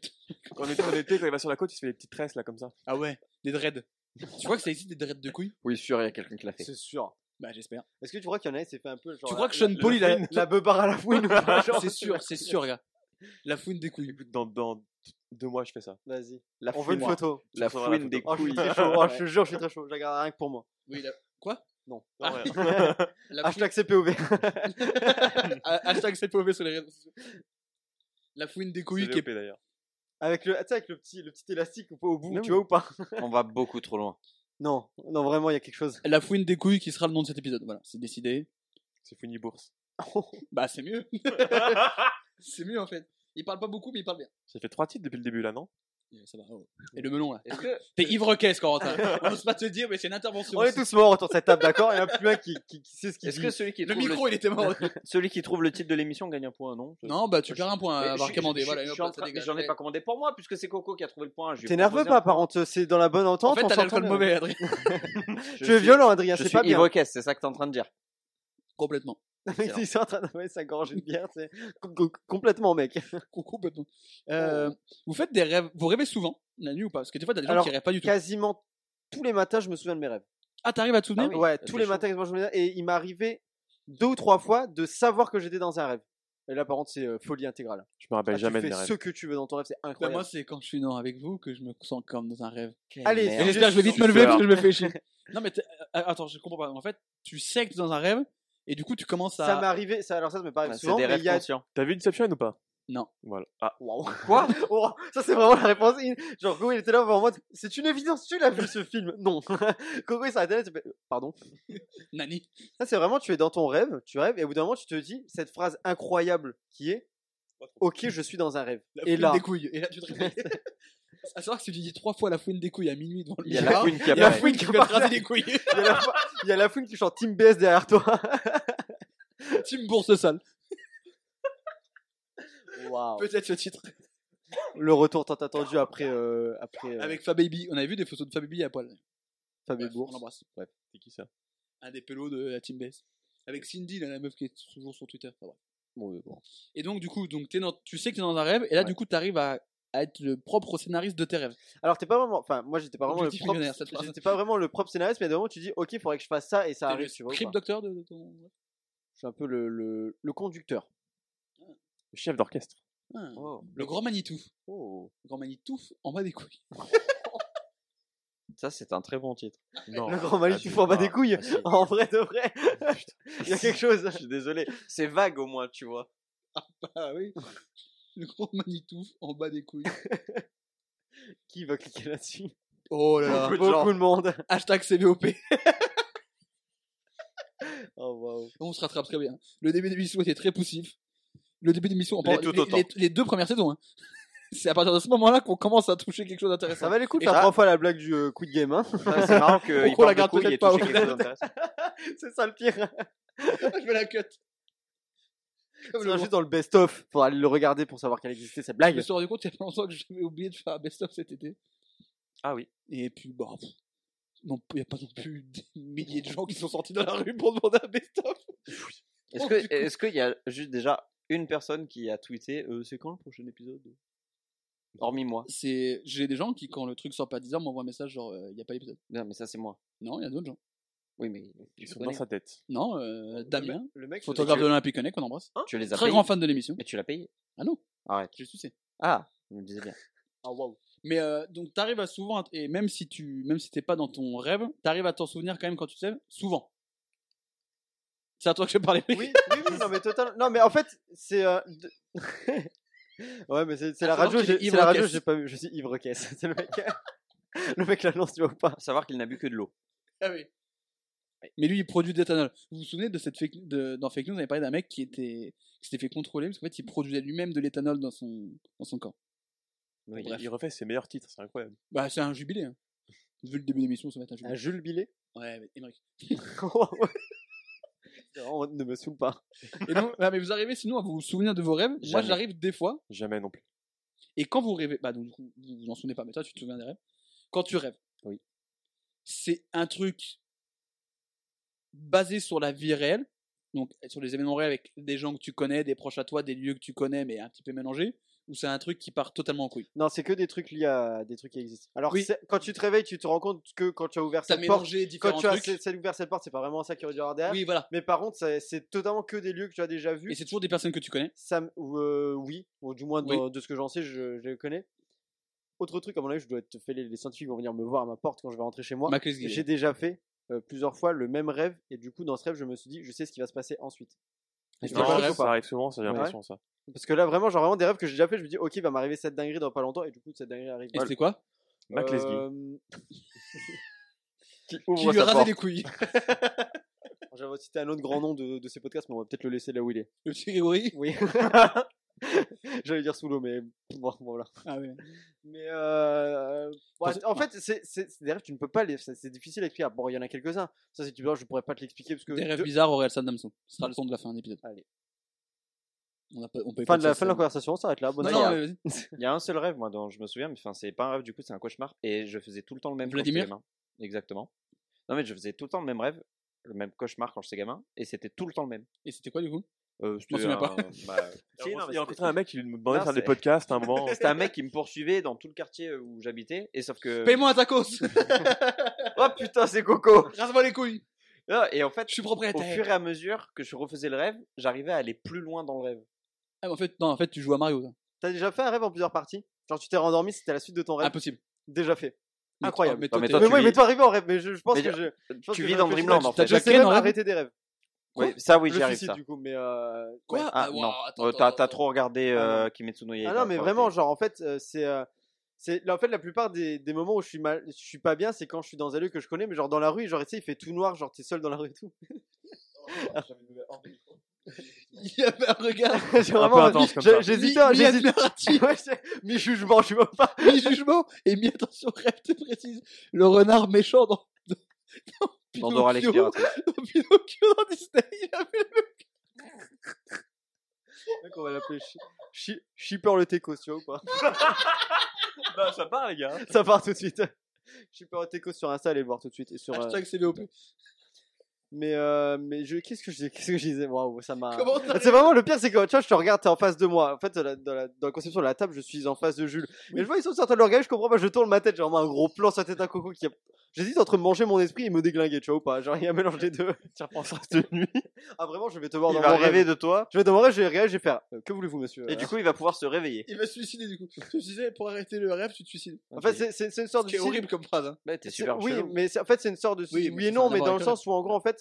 G: Quand on était en été, quand il va sur la côte, il se fait des petites tresses là comme ça.
C: Ah ouais, des dreads. tu crois que ça existe des dreads de couilles?
F: Oui, sûr, il y a quelqu'un qui l'a fait.
I: C'est sûr.
C: Bah j'espère.
I: Est-ce que tu crois qu'il y en a, il s'est fait un peu genre.
C: Tu crois que Sean Paul, il a-
I: la, la beubare à la fouine ou pas genre?
C: C'est sûr, c'est sûr, gars. La fouine des couilles.
G: Dans, dans deux mois, je fais ça.
I: Vas-y.
F: La
I: On veut une
F: fouine,
I: photo.
F: la
G: feras la
F: fouine des
G: photo.
I: Oh, je suis
F: couilles.
I: très chaud. Oh, je (laughs) te jure, je suis très chaud. Je la garde rien que pour moi.
C: Oui, la... Quoi?
I: Non.
C: Ah,
G: Ouais. (laughs)
C: la fouine... (laughs)
I: Hashtag CPOV.
C: Ah, Hashtag CPOV sur les réseaux sociaux. La fouine des couilles
G: C'est
C: qui est...
G: D'ailleurs.
I: Avec le, tu sais, avec le petit, le petit élastique au au bout, tu
G: oui.
I: vois ou pas?
F: On va beaucoup trop loin.
I: Non, non, vraiment, il y a quelque chose.
C: La fouine des couilles qui sera le nom de cet épisode. Voilà, c'est décidé.
G: C'est Fouini Bourse.
C: Bah c'est mieux. c'est mieux en fait. Il parle pas beaucoup mais il parle bien.
G: J'ai fait trois titres depuis le début là, non
C: Et ça va. oh. Et le melon là.
F: Est-ce que
C: T'es ivre-caisse, Corentin. (laughs) On n'ose pas te dire, mais c'est une intervention.
I: On est tous morts autour de cette table, d'accord? Il y en a plus un qui, qui, qui sait ce qu'il
F: est-ce
I: dit.
F: que celui qui
C: Le
F: trouve
C: micro, il était mort. (laughs)
F: celui qui trouve le titre de l'émission gagne un point non?
C: Non, bah tu perds un point à avoir commandé. Voilà,
F: en
C: ça.
F: J'en ai pas commandé pour moi puisque c'est Coco qui a trouvé le point.
I: T'énerve
F: proposé
I: pas, par contre, c'est dans la bonne
C: En
I: entente.
C: fait,
I: on
C: t'as l'alcool mauvais. Adrien. (laughs)
F: Je
I: Tu es
F: suis-
I: violent, Adrien,
F: Je
I: c'est
F: suis
I: pas bien.
F: ivre-caisse, c'est ça que t'es en train de dire.
C: Complètement.
I: Mais il est en train d'avaler sa gorgée de bière, c'est com- com- complètement, mec. (laughs)
C: Complètement. Euh, vous faites des rêves. Vous rêvez souvent la nuit ou pas? Parce que des fois, t'as des gens
I: Alors,
C: qui rêvent pas du tout.
I: Quasiment tous les matins, je me souviens de mes rêves.
C: Ah, t'arrives à te souvenir?
F: Oui.
I: ouais,
F: ça
I: tous les
F: chaud.
I: matins, quasiment, je me souviens. Et il m'est arrivé deux ou trois fois de savoir que j'étais dans un rêve. Et là, par contre, c'est euh, folie intégrale.
G: Je me rappelle
I: Ah,
G: jamais
I: tu
G: de
I: fais
G: mes
I: ce
G: rêves.
I: que tu veux dans ton rêve, c'est
C: Bah,
I: incroyable.
C: moi, c'est quand je suis non avec vous que je me sens comme dans un rêve.
I: Allez,
C: j'espère que je vais vite me lever parce que je me fais chier. (laughs) non, mais euh, attends, je comprends pas. En fait, tu sais que t'es dans un rêve et du coup, tu commences à.
I: Ça m'est arrivé, ça, alors ça, ça m'est pas arrivé
F: Ah, C'est
I: souvent,
F: des rêves
I: a...
F: conscients.
G: T'as vu Inception ou pas?
C: Non.
G: Voilà. Ah,
I: Waouh. (laughs)
F: Quoi?
I: Oh, ça c'est vraiment la réponse. in. Genre Coco il était là en mode c'est une évidence, tu l'as vu ce film? Non. (laughs) Coco il s'arrêtait là, tu fais pardon. (laughs)
C: Nani.
I: Ça c'est vraiment tu es dans ton rêve, tu rêves et au bout d'un moment tu te dis cette phrase incroyable qui est OK, je suis dans un rêve.
C: La
I: et là
C: des couilles. Et là, tu te réveilles. À savoir que si tu dis trois fois la fouine des couilles à minuit devant le
F: Il y a la fouine qui
C: il y a la
F: apparaît.
C: fouine qui va te raser les couilles. (laughs)
I: il y a la, fo- il y a la fouine qui chante Team BS derrière toi. (laughs)
C: Team Bourse sale.
I: Waouh.
C: Peut-être ce titre.
I: Le retour tant attendu après euh, après euh,
C: Avec Fababy. On avait vu des photos de Fababy à poil.
I: Fabien Bourse.
C: On l'embrasse.
G: c'est qui ça?
C: Un des pelots de la Team Base. Avec Cindy, là, la meuf qui est toujours sur Twitter. Enfin, bref.
I: Bon.
C: Et donc, du coup, donc, t'es dans- tu sais que t'es dans un rêve, et là,
I: Ouais.
C: du coup, t'arrives à, à être le propre scénariste de tes rêves.
I: Alors t'es pas vraiment enfin moi j'étais pas vraiment le
C: Objectif
I: propre
C: cette phrase.
I: j'étais pas vraiment le propre scénariste mais à un moment tu dis OK, il faudrait que je fasse ça et ça arrive,
C: le
I: tu vois. ou
C: script
I: pas?
C: docteur de, de ton.
I: Je suis un peu le le, le conducteur.
G: Le chef d'orchestre.
C: Ah.
F: Oh.
C: Le grand Manitou.
F: Oh.
C: Le grand Manitou en bas des couilles. (laughs)
F: Ça, c'est un très bon titre.
G: Non.
I: Le grand fous en bas des couilles.
F: Ah.
I: En vrai de vrai. (laughs) (laughs) Il y a quelque chose.
F: Je suis désolé. C'est vague au moins, tu vois.
C: Ah oui. Le grand Manitou en bas des couilles. (laughs)
I: Qui va cliquer là-dessus?
C: Oh là là.
F: Beaucoup de gens.
I: De monde. (laughs)
C: Hashtag CVOP. (laughs)
I: Oh waouh.
C: On se rattrape très bien. Le début de l'émission était très poussif. le début d'émission, on
F: Les
C: parle-
F: tout
C: les,
F: autant.
C: les- les deux premières saisons. hein. C'est à partir de ce moment-là qu'on commence à toucher quelque chose d'intéressant.
I: Ça valait le coup de
F: Et
I: faire
F: ça-
I: trois fois la blague du euh, Quid Game. Hein.
F: C'est marrant qu'il
C: Pourquoi la
F: parle de
C: garde
F: couilles et
C: peut-être pas,
F: toucher
C: ouais.
F: quelque chose d'intéressant.
I: c'est ça le pire.
C: Je vais la cut.
I: C'est juste dans le best-of. Faudra aller le regarder pour savoir qu'elle existait cette
C: Je
I: blague.
C: me suis rendu compte il y a pas longtemps que j'avais oublié de faire un best-of cet été.
G: Ah oui.
C: Et puis, bah, pff, non, il n'y a pas non plus des milliers de gens qui sont sortis dans la rue pour demander un best-of.
F: Est-ce
C: Oh, du coup.
F: qu'il y a juste déjà une personne qui a tweeté euh, c'est quand le prochain épisode? Hormis moi.
C: C'est, j'ai des gens qui, quand le truc sort pas à 10h, m'envoient un message genre, il n'y a pas d'épisode.
F: Non, mais ça c'est moi.
C: Non, il y a d'autres gens.
F: Oui, mais
G: Ils sont dans sa tête.
C: Non, euh, Damien,
I: Le mec,
C: photographe de l'Olympique Connect, qu'on embrasse.
F: Tu les as
C: Très
F: payés.
C: grand fan de l'émission.
F: Mais tu l'as payé.
C: Ah non,
F: Arrête.
C: j'ai sucé.
F: Ah, je me disais bien.
I: Ah, waouh.
C: Mais euh, donc t'arrives à souvent, et même si tu, même si t'es pas dans ton rêve, t'arrives à t'en souvenir quand même quand tu te lèves, souvent. C'est à toi que je parlais.
I: Oui, oui, oui, non, mais total. Non, mais en fait, c'est. euh, de- (laughs) ouais, mais c'est c'est la radio,
C: voir qu'il est
I: j'ai- c'est la radio, j'ai pas vu. Je suis ivre-caisse. (laughs) C'est le mec. (laughs) le mec l'annonce, tu vois ou pas
F: À savoir qu'il n'a bu que de l'eau.
C: Ah oui. Mais lui, il produit de l'éthanol. Vous vous souvenez de cette fake, de, dans Fake News, on avait parlé d'un mec qui était, qui s'était fait contrôler parce qu'en fait, il produisait lui-même de l'éthanol dans son, dans son corps.
G: Il,
C: Bref.
G: il refait ses meilleurs titres, c'est incroyable.
C: Bah, c'est un jubilé. Hein. Vu le début de l'émission, ça va être un
I: Un
C: jubilé.
I: Jules Billet?
C: Ouais, mais Émeric. (laughs)
I: Non, ne me saoule pas.
C: Et donc, mais vous arrivez sinon à vous souvenir de vos rêves. Moi,
F: Jamais.
C: j'arrive des fois.
G: Jamais non plus.
C: Et quand vous rêvez, bah, donc, vous vous en souvenez pas, mais toi, tu te souviens des rêves. Quand tu rêves.
F: Oui.
C: C'est un truc basé sur la vie réelle. Donc, sur les événements réels avec des gens que tu connais, des proches à toi, des lieux que tu connais, mais un petit peu mélangés. Ou c'est un truc qui part totalement en couille?
I: Non, c'est que des trucs liés à des trucs qui existent. Alors,
C: Oui.
I: quand tu te réveilles, tu te rends compte que quand tu as ouvert
C: T'as
I: cette porte, quand tu as
C: trucs.
I: ouvert cette porte, c'est pas vraiment ça qu'il aurait dû avoir derrière.
C: Oui, voilà.
I: Mais par contre, c'est- totalement que des lieux que tu as déjà vus.
C: Et c'est toujours des personnes que tu connais?
I: Ça, euh, oui, ou du moins
C: Oui.
I: de ce que j'en sais, je, je les connais. Autre truc, à mon avis, je dois être fait. Les, les scientifiques vont venir me voir à ma porte quand je vais rentrer chez moi. J'ai déjà fait euh, plusieurs fois le même rêve, et du coup, dans ce rêve, je me suis dit, je sais ce qui va se passer ensuite. Et
G: Non,
I: pas
G: ça, arrive souvent, ça j'ai
I: Ouais.
G: l'impression ça?
I: Parce que là, vraiment, genre vraiment des rêves que j'ai déjà fait, je me dis, ok, il va m'arriver cette dinguerie dans pas longtemps, et du coup, cette dinguerie arrive.
C: Et c'était quoi?
G: Mac.
I: Euh, (laughs) (laughs)
F: Qui
C: lui
F: sa porte.
C: les couilles. (laughs)
I: J'avais cité un autre grand nom de, de ces podcasts, mais on va peut-être le laisser là où il est.
C: Le petit Grégory.
I: Oui. (laughs) J'allais dire sous l'eau, mais (laughs) bon, voilà.
C: Ah oui.
I: Mais euh, ouais, en fait, c'est c'est- c'est des rêves, tu ne peux pas les. C'est c'est difficile à expliquer. Bon, il y en a quelques-uns. Ça, c'est tu vois, je pourrais pas te l'expliquer parce que.
C: Des rêves
I: de-
C: bizarres, Aurel Sadamso. Ce sera le son de la fin de l'épisode.
I: Allez.
C: On, a pas, on peut
I: Fin de la fin de la
C: ça.
I: conversation, on s'arrête là. Bonne
C: Non,
I: soirée.
C: non, mais vas-y. (laughs)
F: Il y a un seul rêve, moi, dont je me souviens, mais enfin, c'est pas un rêve, du coup, c'est un cauchemar. Et je faisais tout le temps le même
C: Vladimir
F: gamin. Exactement. Non, mais je faisais tout le temps le même rêve, le même cauchemar quand j'étais gamin, et c'était tout le temps le même.
C: Et c'était quoi du coup?
F: Euh,
C: m'en souviens pas. (laughs)
F: bah, si,
G: Il
F: non, mais
G: a rencontré un mec qui lui demandait
F: Non,
G: de faire des podcasts à un moment.
F: C'était un mec qui me poursuivait dans tout le quartier où j'habitais, et sauf que.
C: Paye-moi un tacos (laughs)
F: Oh putain, c'est Coco
C: Rase-moi les couilles
F: Non, Et en fait,
C: Je suis
F: au
C: propriétaire
F: fur et à mesure que je refaisais le rêve, j'arrivais à aller plus loin dans le rêve.
C: Ah, mais en fait, non, en fait, tu joues à Mario. toi.
I: T'as déjà fait un rêve en plusieurs parties? Genre, tu t'es rendormi, c'était la suite de ton rêve?
C: Impossible.
I: Déjà fait.
C: Mais
I: Incroyable.
C: toi- Mais toi,
F: mais
C: t'es-
F: toi,
I: mais moi, il m'est tout arrivé en rêve, mais je, je pense
F: Mais
I: que
F: tu-
I: je. je pense
F: tu
I: que
F: vis
I: je
F: dans Dreamland, en
I: je
F: fait.
I: sais
C: T'as déjà
I: arrêter des rêves.
F: Oui, ça, oui, j'y arrive
I: suicide,
F: ça.
I: du coup, mais. Euh...
C: Quoi
I: ouais.
F: Ah,
C: Ah,
F: non.
C: attends,
F: Euh, t'as, t'as trop regardé
I: Ah,
F: euh,
I: non.
F: Kimetsu no
I: Ah non, mais vraiment, genre, en fait, euh, c'est. euh, c'est là, en fait la plupart des, des moments où je suis mal je suis pas bien c'est quand je suis dans un lieu que je connais mais genre dans la rue genre tu sais il fait tout noir genre t'es seul dans la rue et tout (laughs)
C: Il y avait un regard (laughs)
I: J'ai
G: Un peu
I: vraiment-
G: intense comme
I: j'ai-
G: ça.
I: j'hésitais
C: Mi- (laughs)
I: mi-jugement je vois pas
C: mi-jugement et mi-attention, rêve te précise. Le renard méchant dans, dans, dans
F: Dans Dora
C: Pinocchio,
F: l'exploratrice.
C: dans (laughs) Pinocchio dans Disney, il a fait le
I: Mec, on va l'appeler Shipper le Tecos tu vois ou pas? (laughs)
G: Bah, ça part, les gars.
I: ça part tout de suite Shipper le Tecos sur Insta allez le voir tout de suite et sur euh,
C: hashtag CVOP.
I: Mais euh, mais je qu'est-ce que je disais qu'est-ce que je disais? Waouh ça m'a
C: Comment t'as-
I: C'est vraiment le pire, c'est que tu vois, je te regarde, t'es en face de moi. En fait, dans la, dans la, dans la conception de la table, je suis en face de Jules. Et je vois, ils sont train de le regarder, je comprends pas, je tourne ma tête, genre, un gros plan sur la tête d'un coco qui a... J'hésite entre manger mon esprit et me déglinguer, tu vois, ou pas. Genre, il y a un mélange des deux.
G: Tu repenseras cette nuit.
I: Ah, vraiment, je vais te voir
F: Il
I: dans
F: va
I: mon
F: rêver
I: rêve.
F: de toi,
I: Je vais mon rêve, je vais regarder, je vais faire, euh, que voulez-vous, monsieur?
F: Et du coup, il va pouvoir se réveiller.
C: Il va se suicider du coup. Tu disais, pour arrêter le rêve, tu te suicides.
I: En fait, c'est- c'est c'est une sorte de.
C: qui est horrible comme phrase. Hein.
F: Ouais, t'es
I: C'est-
F: super
I: oui, mais c'est- en fait, c'est une sorte de.
C: Oui, mais
I: et non, mais
C: à
I: dans
C: voir
I: le sens où, en gros, en fait,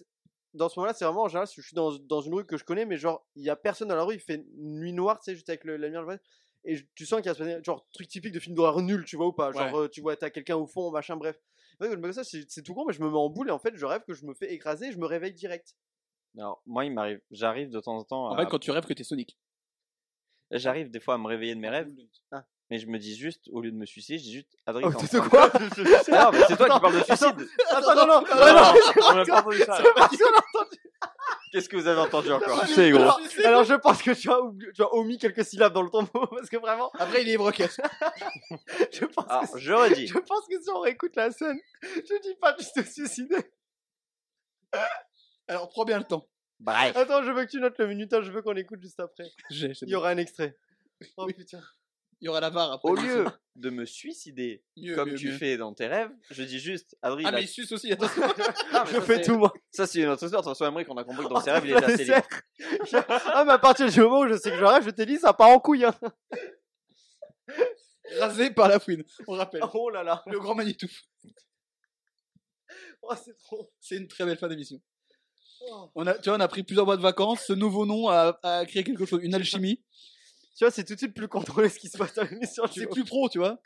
I: dans ce moment-là, c'est vraiment en général, je suis dans, dans une rue que je connais, mais genre, il y a personne dans la rue, il fait nuit noire, tu sais, juste avec le- la lumière, et je- tu sens qu'il y a ce genre truc typique de film d'horreur nul, tu vois ou pas Genre,
C: Ouais.
I: euh, tu vois, t'as quelqu'un au fond, machin, bref. En ça, c'est tout con, mais je me mets en boule et en fait, je rêve que je me fais écraser et je me réveille direct.
F: Alors, moi, il m'arrive, j'arrive de temps en temps
C: En
F: à.
C: fait, quand tu rêves que t'es Sonic.
F: J'arrive des fois à me réveiller de mes rêves. Mais je me dis juste, au lieu de me suicider, je dis juste, Adrien,
I: Oh,
F: train
I: quoi
F: Ah, mais c'est toi qui parles de suicide.
I: Attends, non, non, non,
G: Ah,
I: non,
G: on a pas entendu ça.
I: c'est.
F: Qu'est-ce que vous avez entendu encore
G: Tu sais, gros.
I: Alors, alors, je pense que tu as, oublié- tu as omis quelques syllabes dans le mot, (laughs) parce que vraiment,
C: Après, il est broquette. (laughs)
I: je pense,
F: Alors,
I: que,
F: je redis.
I: je pense que si on réécoute la scène, je dis pas juste te suicider.
C: Alors, prends bien le temps.
F: Bref.
I: Attends, je veux que tu notes le minutage, je veux qu'on l'écoute juste après.
C: C'est
I: Il y aura un extrait. Oh
C: Oui.
I: putain.
C: Il y aura la barre après.
F: Au (laughs) lieu de me suicider
C: Mieux,
F: comme
C: mieux,
F: tu
C: mieux.
F: fais dans tes rêves, je dis juste, Adrien,
C: Ah, mais il suce aussi, attention. (laughs)
F: Ah, mais
I: Je
F: ça,
I: fais tout moi.
F: Ça, c'est une autre histoire. De toute façon, Emmerich, on a compris que dans
I: Oh,
F: ses rêves, il était assez libre. (laughs)
I: ah, mais à partir du moment où je sais que je rêve, je t'ai dit, ça part en couille. Hein.
C: Rasé par la fouine, on rappelle.
I: Oh là là.
C: Le grand Manitou.
I: Oh, c'est trop.
C: C'est une très belle fin d'émission.
I: Oh.
C: On a, tu vois, on a pris plusieurs mois de vacances. Ce nouveau nom a, a créé quelque chose, une alchimie.
I: Tu vois, c'est tout de suite plus contrôlé ce qui se passe dans l'émission.
C: C'est plus pro, tu vois.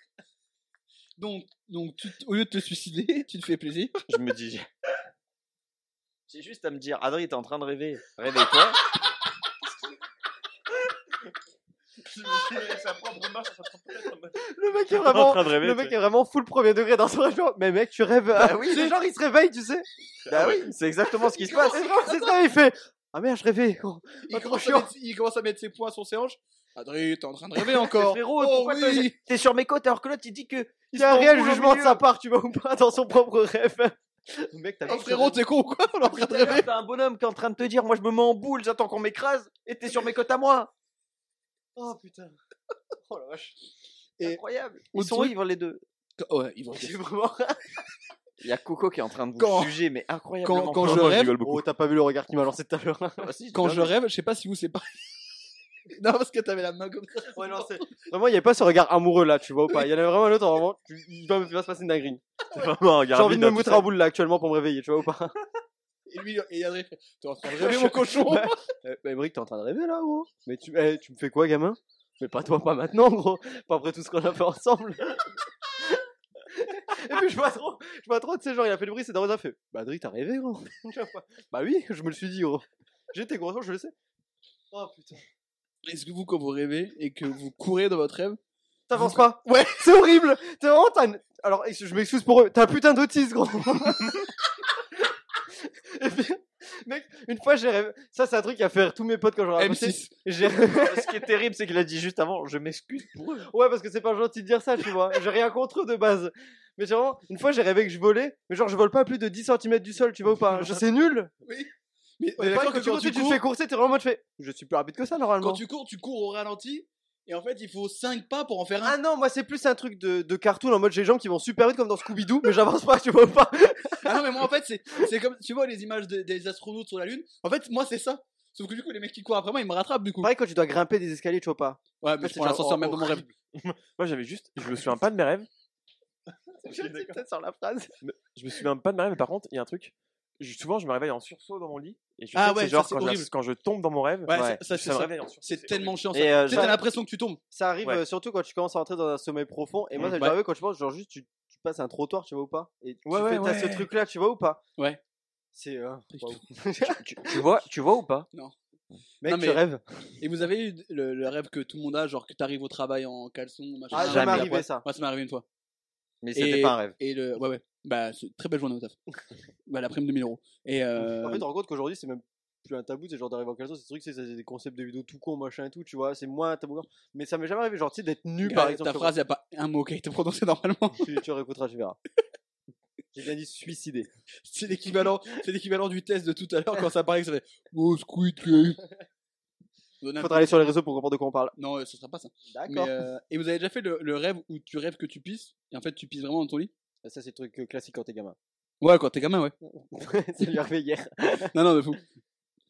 C: Donc, donc tu, au lieu de te suicider, (laughs) tu te fais plaisir.
F: Je me dis. J'ai juste à me dire, Adrien, t'es en train de rêver. Réveille-toi.
I: Le mec est
G: en
I: vraiment.
G: train de rêver.
I: Le mec est vraiment full premier degré dans son rêve. genre, Mais mec, tu rêves.
F: Bah
I: euh,
F: oui.
I: sais, genre, il se réveille, tu sais.
F: Bah oui, c'est exactement ce qui se passe.
I: Genre, c'est ça, il fait. Ah merde, je rêvais.
C: Il
I: trop
C: commence, à
I: chiant.
C: mettre, il commence à mettre ses poings sur ses hanches. Adrien, t'es en train de rêver (laughs) encore.
F: Frérot,
C: oh
F: pourquoi
C: oui.
F: t'es sur mes côtes alors que l'autre il dit que.
I: Il y a un réel jugement de sa part, tu vois, ou pas, dans son propre rêve. Le mec, t'as
C: Oh frérot, t'es con ou quoi? On est en train de rêver.
F: T'as un bonhomme qui est en train de te dire, moi je me mets en boule, j'attends qu'on m'écrase, et t'es sur mes côtes à moi.
I: Oh putain. Oh la vache.
F: C'est incroyable. Ils sont
C: truc-
F: ivres les deux?
C: Ouais, ils vont
I: vraiment.
F: Il y a Coco qui est en train de vous
C: Quand-
F: juger, mais incroyable.
C: quand- quand je rêve-.
I: Oh, t'as pas vu le regard qui m'a lancé tout à l'heure.
C: Quand je rêve, je sais pas si vous c'est pareil. (laughs) non, parce que t'avais la main comme ça.
I: Ouais, non, c'est. (laughs) Vraiment, il y avait pas ce regard amoureux là, tu vois ou pas. Il y en avait vraiment un autre, vraiment. tu- Il va, il va se passer une dinguerie. (laughs)
G: C'est vraiment un
I: J'ai envie de me moutre en boule là actuellement pour me réveiller, tu vois ou pas.
C: Et lui, et Adrien fait T'es en train de rêver, mon cochon
I: Bah, euh, bah, Emmerich, t'es en train de rêver là, gros Mais tu, eh, tu me fais quoi, gamin? Mais pas toi, pas maintenant, gros. Pas après tout ce qu'on a fait ensemble. Et puis je vois trop, je vois trop, tu sais, genre il a fait le bruit, c'est Darosa fait. Bah Adrien, t'as rêvé, gros Bah oui, je me le suis dit, gros. J'étais gros, je le sais. Oh putain.
C: Est-ce que vous, quand vous rêvez et que vous courez dans votre rêve,
I: T'avances pas
C: Ouais.
I: C'est horrible T'es vraiment, t'as une- Alors, je m'excuse pour eux, t'as un putain d'autisme, gros (laughs) Et puis, mec, une fois j'ai rêvé. Ça, c'est un truc fait rire tous mes potes quand j'aurais raconté.
C: M6
I: J'ai (laughs)
F: Ce qui est terrible, c'est qu'il a dit juste avant, je m'excuse pour eux.
I: Ouais, parce que c'est pas gentil de dire ça, tu vois. J'ai rien contre eux de base. Mais j'ai vraiment, une fois j'ai rêvé que je volais, mais genre je vole pas à plus de 10 cm du sol, tu vois ou pas (laughs) Je C'est nul
C: Oui. Mais,
I: Ouais,
C: d'accord que
I: tu,
C: quand
I: cours,
C: tu
I: te fais courser, t'es vraiment en mode fait. Je suis plus rapide que ça normalement.
C: quand tu cours, tu cours au ralenti. Et en fait, il faut 5 pas pour en faire un.
I: Ah non, moi c'est plus un truc de, de cartoon en mode j'ai les jambes qui vont super vite comme dans Scooby-Doo, mais j'avance pas, (laughs) tu vois pas
C: Ah non, mais moi, en fait, c'est, c'est comme, tu vois, les images de- des astronautes sur la Lune. En fait, moi, c'est ça. Sauf que du coup, les mecs qui courent après moi, ils me rattrapent, du coup.
I: Pareil quand tu dois grimper des escaliers, tu vois pas
C: Ouais, mais
I: c'est
C: l'ascenseur même dans mon rêve.
G: Moi, j'avais juste. Je me souviens pas de mes rêves. (laughs)
I: Je suis peut-être sur la phrase.
G: Je me souviens pas de mes rêves, mais par contre, il y a un truc. Je- souvent, je me réveille en sursaut dans mon lit. Et je
C: Ah ouais,
G: c'est genre
C: ça, c'est
G: quand, je-
C: horrible.
G: quand je tombe dans mon rêve,
C: Ouais,
F: Ouais.
C: ça, ça,
G: ça,
C: c'est
G: me
C: ça.
G: réveille en sursaut.
C: C'est tellement chiant.
F: Et, euh,
C: Tu sais, t'as l'impression que tu tombes.
I: Ça arrive
G: Ouais.
I: euh, surtout quand tu commences à entrer dans un sommeil profond. Et moi,
G: Mm.
I: ça m'est
C: Ouais.
I: arrivé quand tu penses, genre juste tu, tu passes un trottoir, tu vois ou pas Et tu
G: Ouais,
I: fais,
G: ouais,
I: t'as ce
G: ouais.
I: truc là, tu vois ou pas?
C: Ouais.
I: C'est. euh. (laughs)
F: Tu, tu vois, tu vois ou pas?
I: Mec,
C: Non,
I: tu
C: mais-
I: rêves.
C: Et vous avez eu le, le rêve que tout le monde a, genre que t'arrives au travail en caleçon, machin.
I: Ah, jamais arrivé ça.
C: Ouais, ça m'est arrivé une fois.
F: Mais c'était pas un rêve.
C: Et le, ouais, ouais. Bah, c'est une très belle journée au taf. (laughs) bah, la prime de 1000 euros. Et euh,
I: En fait, tu te rends compte qu'aujourd'hui, c'est même plus un tabou, c'est genre d'arriver en caleçon, c'est truc, c'est c'est des concepts de vidéos tout con, machin et tout, tu vois, c'est moins un tabou. Mais ça m'est jamais arrivé, genre, tu sais, d'être nu
C: gars,
I: par exemple.
C: ta phrase, y a pas un mot qui a été prononcé normalement.
I: tu, tu réécouteras, tu verras. (laughs) J'ai bien dit suicider.
C: c'est l'équivalent, c'est l'équivalent du test de tout à l'heure quand ça paraît que ça fait Oh, Squid Game.
I: Faudra aller sur les réseaux pour comprendre de quoi on parle.
C: Non, euh, ce sera pas ça. Mais,
I: D'accord.
C: euh, et vous avez déjà fait le, le rêve où tu rêves que tu pisses? Et en fait tu pisses vraiment dans ton lit?
I: Ça, c'est le truc euh, classique quand t'es gamin.
C: Ouais, quand t'es gamin, ouais. (laughs)
I: ça lui est arrivé hier. (laughs)
C: Non, non, de fou.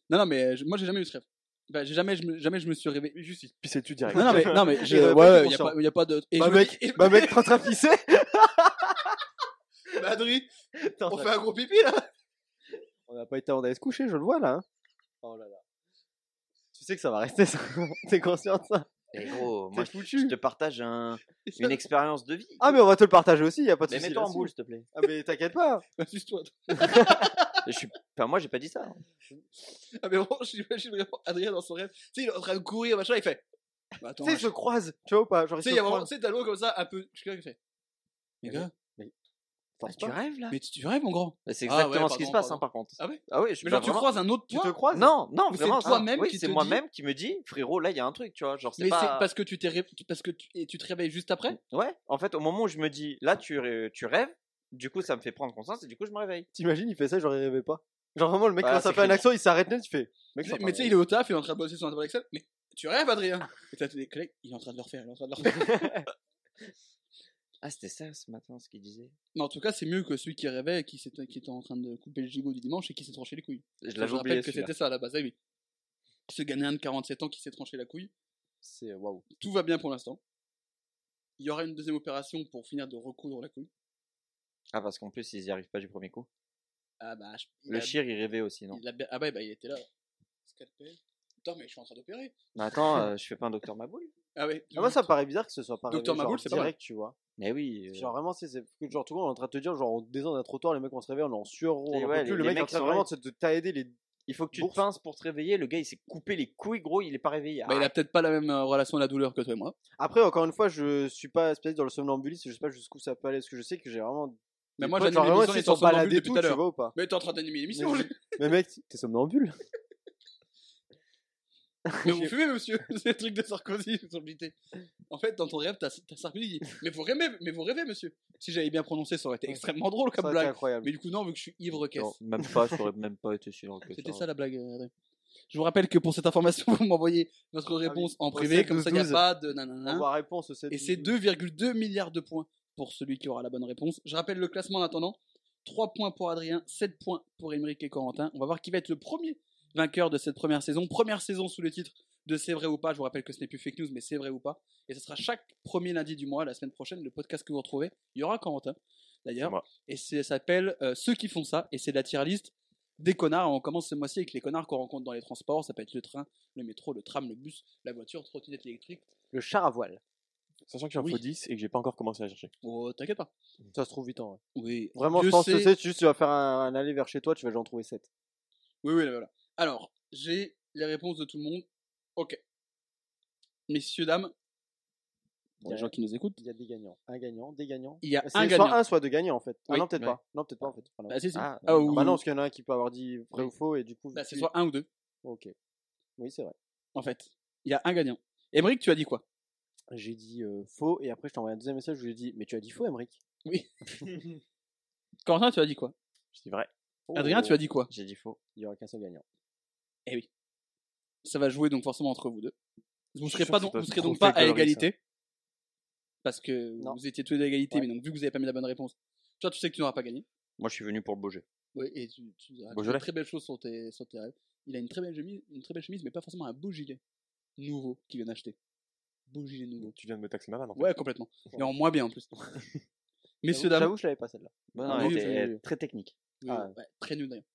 C: Non, non, mais euh, je- moi j'ai jamais eu ce rêve. Bah, j'ai jamais, je me, jamais je me suis réveillé.
G: Juste, il pissait dessus direct.
C: Non, non, mais, non, mais (laughs) je,
I: Il avait
C: ouais,
I: pas
C: ouais,
I: été
C: y a
I: conscient.
C: pas, y a pas de. Et
I: Bah,
C: je me
I: mec,
C: dis- et-
I: bah, mec, t'es en train de pisser
C: bah, Adri, on
I: train-
C: fait un gros pipi là
I: On n'a pas été avant d'aller se coucher, je le vois là. hein. Oh là là. Tu sais que ça va rester ça. T'es conscient de ça
F: Et gros, (laughs) moi je te partage un- (laughs) une expérience de vie.
I: Ah, mais on va te le partager aussi, y a pas de
F: Mais mets-toi en
I: là-dessus.
F: boule, s'il te plaît.
I: Ah, mais t'inquiète pas. (laughs)
C: Suce-toi.
F: Je suis... Enfin, moi j'ai pas dit ça. hein.
C: Ah, mais vraiment, j'imagine vraiment Adrien dans son rêve. Tu sais, il est en train de courir, machin, il fait Bah, attends,
I: Tu sais, ils se croisent, tu vois ou pas? Genre,
C: tu sais,
I: se
C: il y a vraiment,
I: croisent.
C: tu sais, t'as l'eau comme ça, un peu. Je suis là qui fait. Les gars,
I: Force
F: Tu rêves là?
C: Mais tu, tu rêves, mon grand.
F: Bah, C'est
C: Ah ouais,
F: exactement ce qui se passe, hein, par contre.
C: Ah ouais?
F: Ah oui, je
C: Mais
F: bah,
C: genre, tu croises un autre
I: Tu
C: point.
I: te croises?
F: Non, non,
C: Ou c'est toi-même
F: oui,
C: qui
F: c'est moi-même qui me dis, frérot, là, il y a un truc, tu vois. Genre, c'est
C: Mais
F: pas.
C: c'est parce que tu t'es ré- parce que tu, et tu te réveilles juste après?
F: Ouais, en fait, au moment où je me dis, là, tu, rê- tu rêves, du coup, ça me fait prendre conscience et du coup, je me réveille.
I: T'imagines, il fait ça, il rêvait pas? Genre, vraiment, le mec, quand ça fait un accent, il s'arrête net, tu fais.
C: Mais tu sais, il est au taf, il est en train de bosser sur un tableau Excel. Mais tu rêves, Adrien? Et t'as des collègues, il est en train de le refaire, il est en train de le refaire. (laughs)
F: Ah, c'était ça ce matin, ce qu'il disait.
C: Mais en tout cas, c'est mieux que celui qui rêvait, qui, s'était- qui était en train de couper le gigot du dimanche et qui s'est tranché les couilles.
F: Je l'avais oublié.
C: rappelle que
F: celui-là.
C: c'était ça à la base. Ah oui. Ce Ghanéen de 47 ans qui s'est tranché la couille.
I: C'est waouh.
C: Tout va bien pour l'instant. Il y aura une deuxième opération pour finir de recoudre la couille.
F: Ah, parce qu'en plus, ils y arrivent pas du premier coup.
C: Ah bah, je- il
F: Le
C: a-
F: chir, il rêvait aussi, non?
C: il a bien- Ah bah, bah, il était là. Scalpel. Attends, mais je suis en train d'opérer.
F: Mais attends, (laughs) euh, je fais pas un docteur Maboul?
C: Ah ouais.
I: Ah, moi, ça me paraît bizarre que ce soit pas
C: Docteur Maboul, c'est pas
I: direct, tu vois.
F: Mais oui. euh,
I: Genre, vraiment, c'est, genre, tout le monde est en train de te dire, genre, on descend d'un trottoir, les mecs, on se réveille, on est en sueur, on
F: ouais,
I: plus, le
F: les
I: mec est en train vraiment de t'aider les.
F: Il faut que tu te pinces pour te réveiller. Le gars, il s'est coupé les couilles, gros, il est pas réveillé.
C: Bah, il a peut-être pas la même euh, relation à la douleur que toi et moi.
I: Après, encore une fois, je suis pas spécialiste dans le somnambulisme, je sais pas jusqu'où ça peut aller, parce que je sais que j'ai vraiment.
C: Mais moi, j'anime l'émission,
I: ils sont baladés
C: depuis
I: tout,
C: à
I: tu
C: l'heure.
I: vois ou pas?
C: Mais t'es en train d'animer l'émission. (laughs)
I: Mais mec, t'es somnambule (laughs)
C: Mais vous fumez, monsieur? (laughs) C'est le truc de Sarkozy, le JT. En fait, dans ton rêve, t'as Sarkozy qui dit Mais vous rêvez, mais vous rêvez, monsieur Si j'avais bien prononcé, ça aurait été extrêmement drôle comme blague.
I: incroyable.
C: Mais du coup, non, vu que je suis ivre caisse.
F: Non, même pas, ça aurait même pas été si drôle que
C: C'était
F: ça.
C: ça la blague. euh, Adrien. Je vous rappelle que pour cette information, (laughs) vous m'envoyez votre réponse en privé,
I: 7
C: comme ça, il n'y a
I: 12.
C: pas de
I: On
C: nanana.
I: voit réponse au 7
C: Et c'est 2,2 milliards de points pour celui qui aura la bonne réponse. Je rappelle le classement en attendant. 3 points pour Adrien, 7 points pour Émeric et Corentin. On va voir qui va être le premier vainqueur de cette première saison. Première saison sous le titre de C'est vrai ou pas. Je vous rappelle que ce n'est plus fake news, mais c'est vrai ou pas. Et ce sera chaque premier lundi du mois, la semaine prochaine, le podcast que vous retrouvez. Il y aura Corentin, d'ailleurs. Et ça s'appelle euh, Ceux qui font ça. Et c'est la tier list des connards. On commence ce mois-ci avec les connards qu'on rencontre dans les transports. Ça peut être le train, le métro, le tram, le bus, la voiture, trottinette électrique.
I: Le char à voile.
G: Sachant que j'en
C: Oui.
G: faut 10 et que j'ai pas encore commencé à chercher.
C: Oh, t'inquiète pas.
I: Ça se trouve vite en vrai.
C: Oui.
I: Vraiment,
C: Dieu
I: je pense que c'est juste tu vas faire un, un aller vers chez toi, tu vas déjà en trouver 7.
C: Oui, oui, là, voilà. Alors, j'ai les réponses de tout le monde. Ok. Messieurs, dames, pour les gens qui nous écoutent,
I: Il y a des gagnants. Un gagnant, des gagnants.
C: il y a
I: C'est
C: un
I: soit
C: gagnant.
I: un, soit deux gagnants en fait. Ah non, peut-être
F: Ouais.
I: pas. Non, peut-être pas en fait. Enfin, non.
C: Bah, si, si.
F: Ah,
C: Ah, ou-
I: bah non, parce qu'il y en a un qui peut avoir dit vrai
C: Oui.
I: ou faux et du coup.
C: bah, c'est
I: tu-
C: soit un ou deux,
I: Ok. Oui, c'est vrai.
C: en fait. Il y a un gagnant. Émeric, tu as dit quoi?
I: J'ai dit euh, faux et après je t'ai envoyé un deuxième message où j'ai dit mais tu as dit faux, Emric.
C: Oui. (laughs) Quentin, tu as dit quoi?
G: Je dis vrai.
C: Adrien, tu as dit quoi?
F: J'ai dit faux.
I: Il y aura qu'un seul gagnant.
C: Eh oui. Ça va jouer donc forcément entre vous deux. Vous
G: suis
C: serez pas donc, vous
G: pas
C: serez
G: trop
C: donc pas
G: fait
C: à égalité. Parce que
I: Non.
C: vous étiez tous les deux à égalité,
I: Ouais.
C: mais donc vu que vous avez pas mis la bonne réponse, toi tu sais que tu n'auras pas gagné.
F: Moi, je suis venu pour le bouger.
C: Oui, et tu, tu as
G: Beaujolais.
C: de très belles choses sur tes, sur tes rêves. Il a une très belle chemise, une très belle chemise, mais pas forcément un beau gilet nouveau qu'il vient d'acheter. Beau gilet nouveau.
G: Tu viens de me taxer ma vanne en fait.
C: Ouais, complètement. Et en moins bien en plus. (laughs) (laughs) Messieurs, dames,
I: J'avoue, je l'avais pas celle-là.
C: Ah,
F: non,
C: oui,
F: elle était
I: oui, oui.
F: très technique.
C: oui,
I: Ah.
C: ouais, très nul d'ailleurs.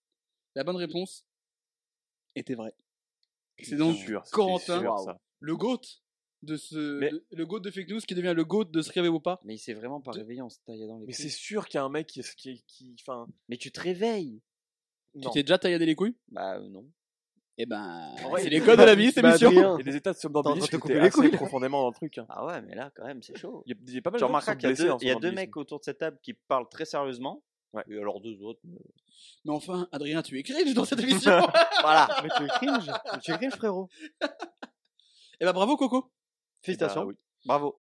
C: La bonne réponse était vraie. C'est donc
G: sûr,
C: Corentin,
G: sûr,
C: le GOAT de ce,
G: Mais-
C: de- le GOAT de fake news qui devient le GOAT de se réveiller ou pas.
F: Mais il s'est vraiment pas
C: De-
F: réveillé en se taillant dans les
G: Mais
F: couilles.
G: c'est sûr qu'il y a un mec qui, qui, qui enfin,
F: Mais tu te réveilles
C: Tu t'es déjà tailladé les couilles?
F: Bah euh, non.
C: Eh ben,
G: Ouais,
C: c'est les codes de la vie, cette
I: Bah,
C: émission.
I: Adrien,
G: Il y a des états de somnambuliste
I: te couper les couilles.
G: profondément dans le truc. hein.
F: Ah ouais, mais là, quand même, c'est chaud.
G: Il y a, il y a pas mal de gens qui sont blessés
F: il y a deux
G: somnambulisme.
F: mecs autour de cette table qui parlent très sérieusement.
G: Ouais.
F: Et alors deux autres.
C: Mais enfin, Adrien, tu es cringe dans cette (laughs) émission.
F: Voilà.
I: Mais tu es cringe. Tu es cringe, frérot.
C: Eh ben, bravo, Coco.
I: Félicitations.
G: Bah oui.
F: Bravo.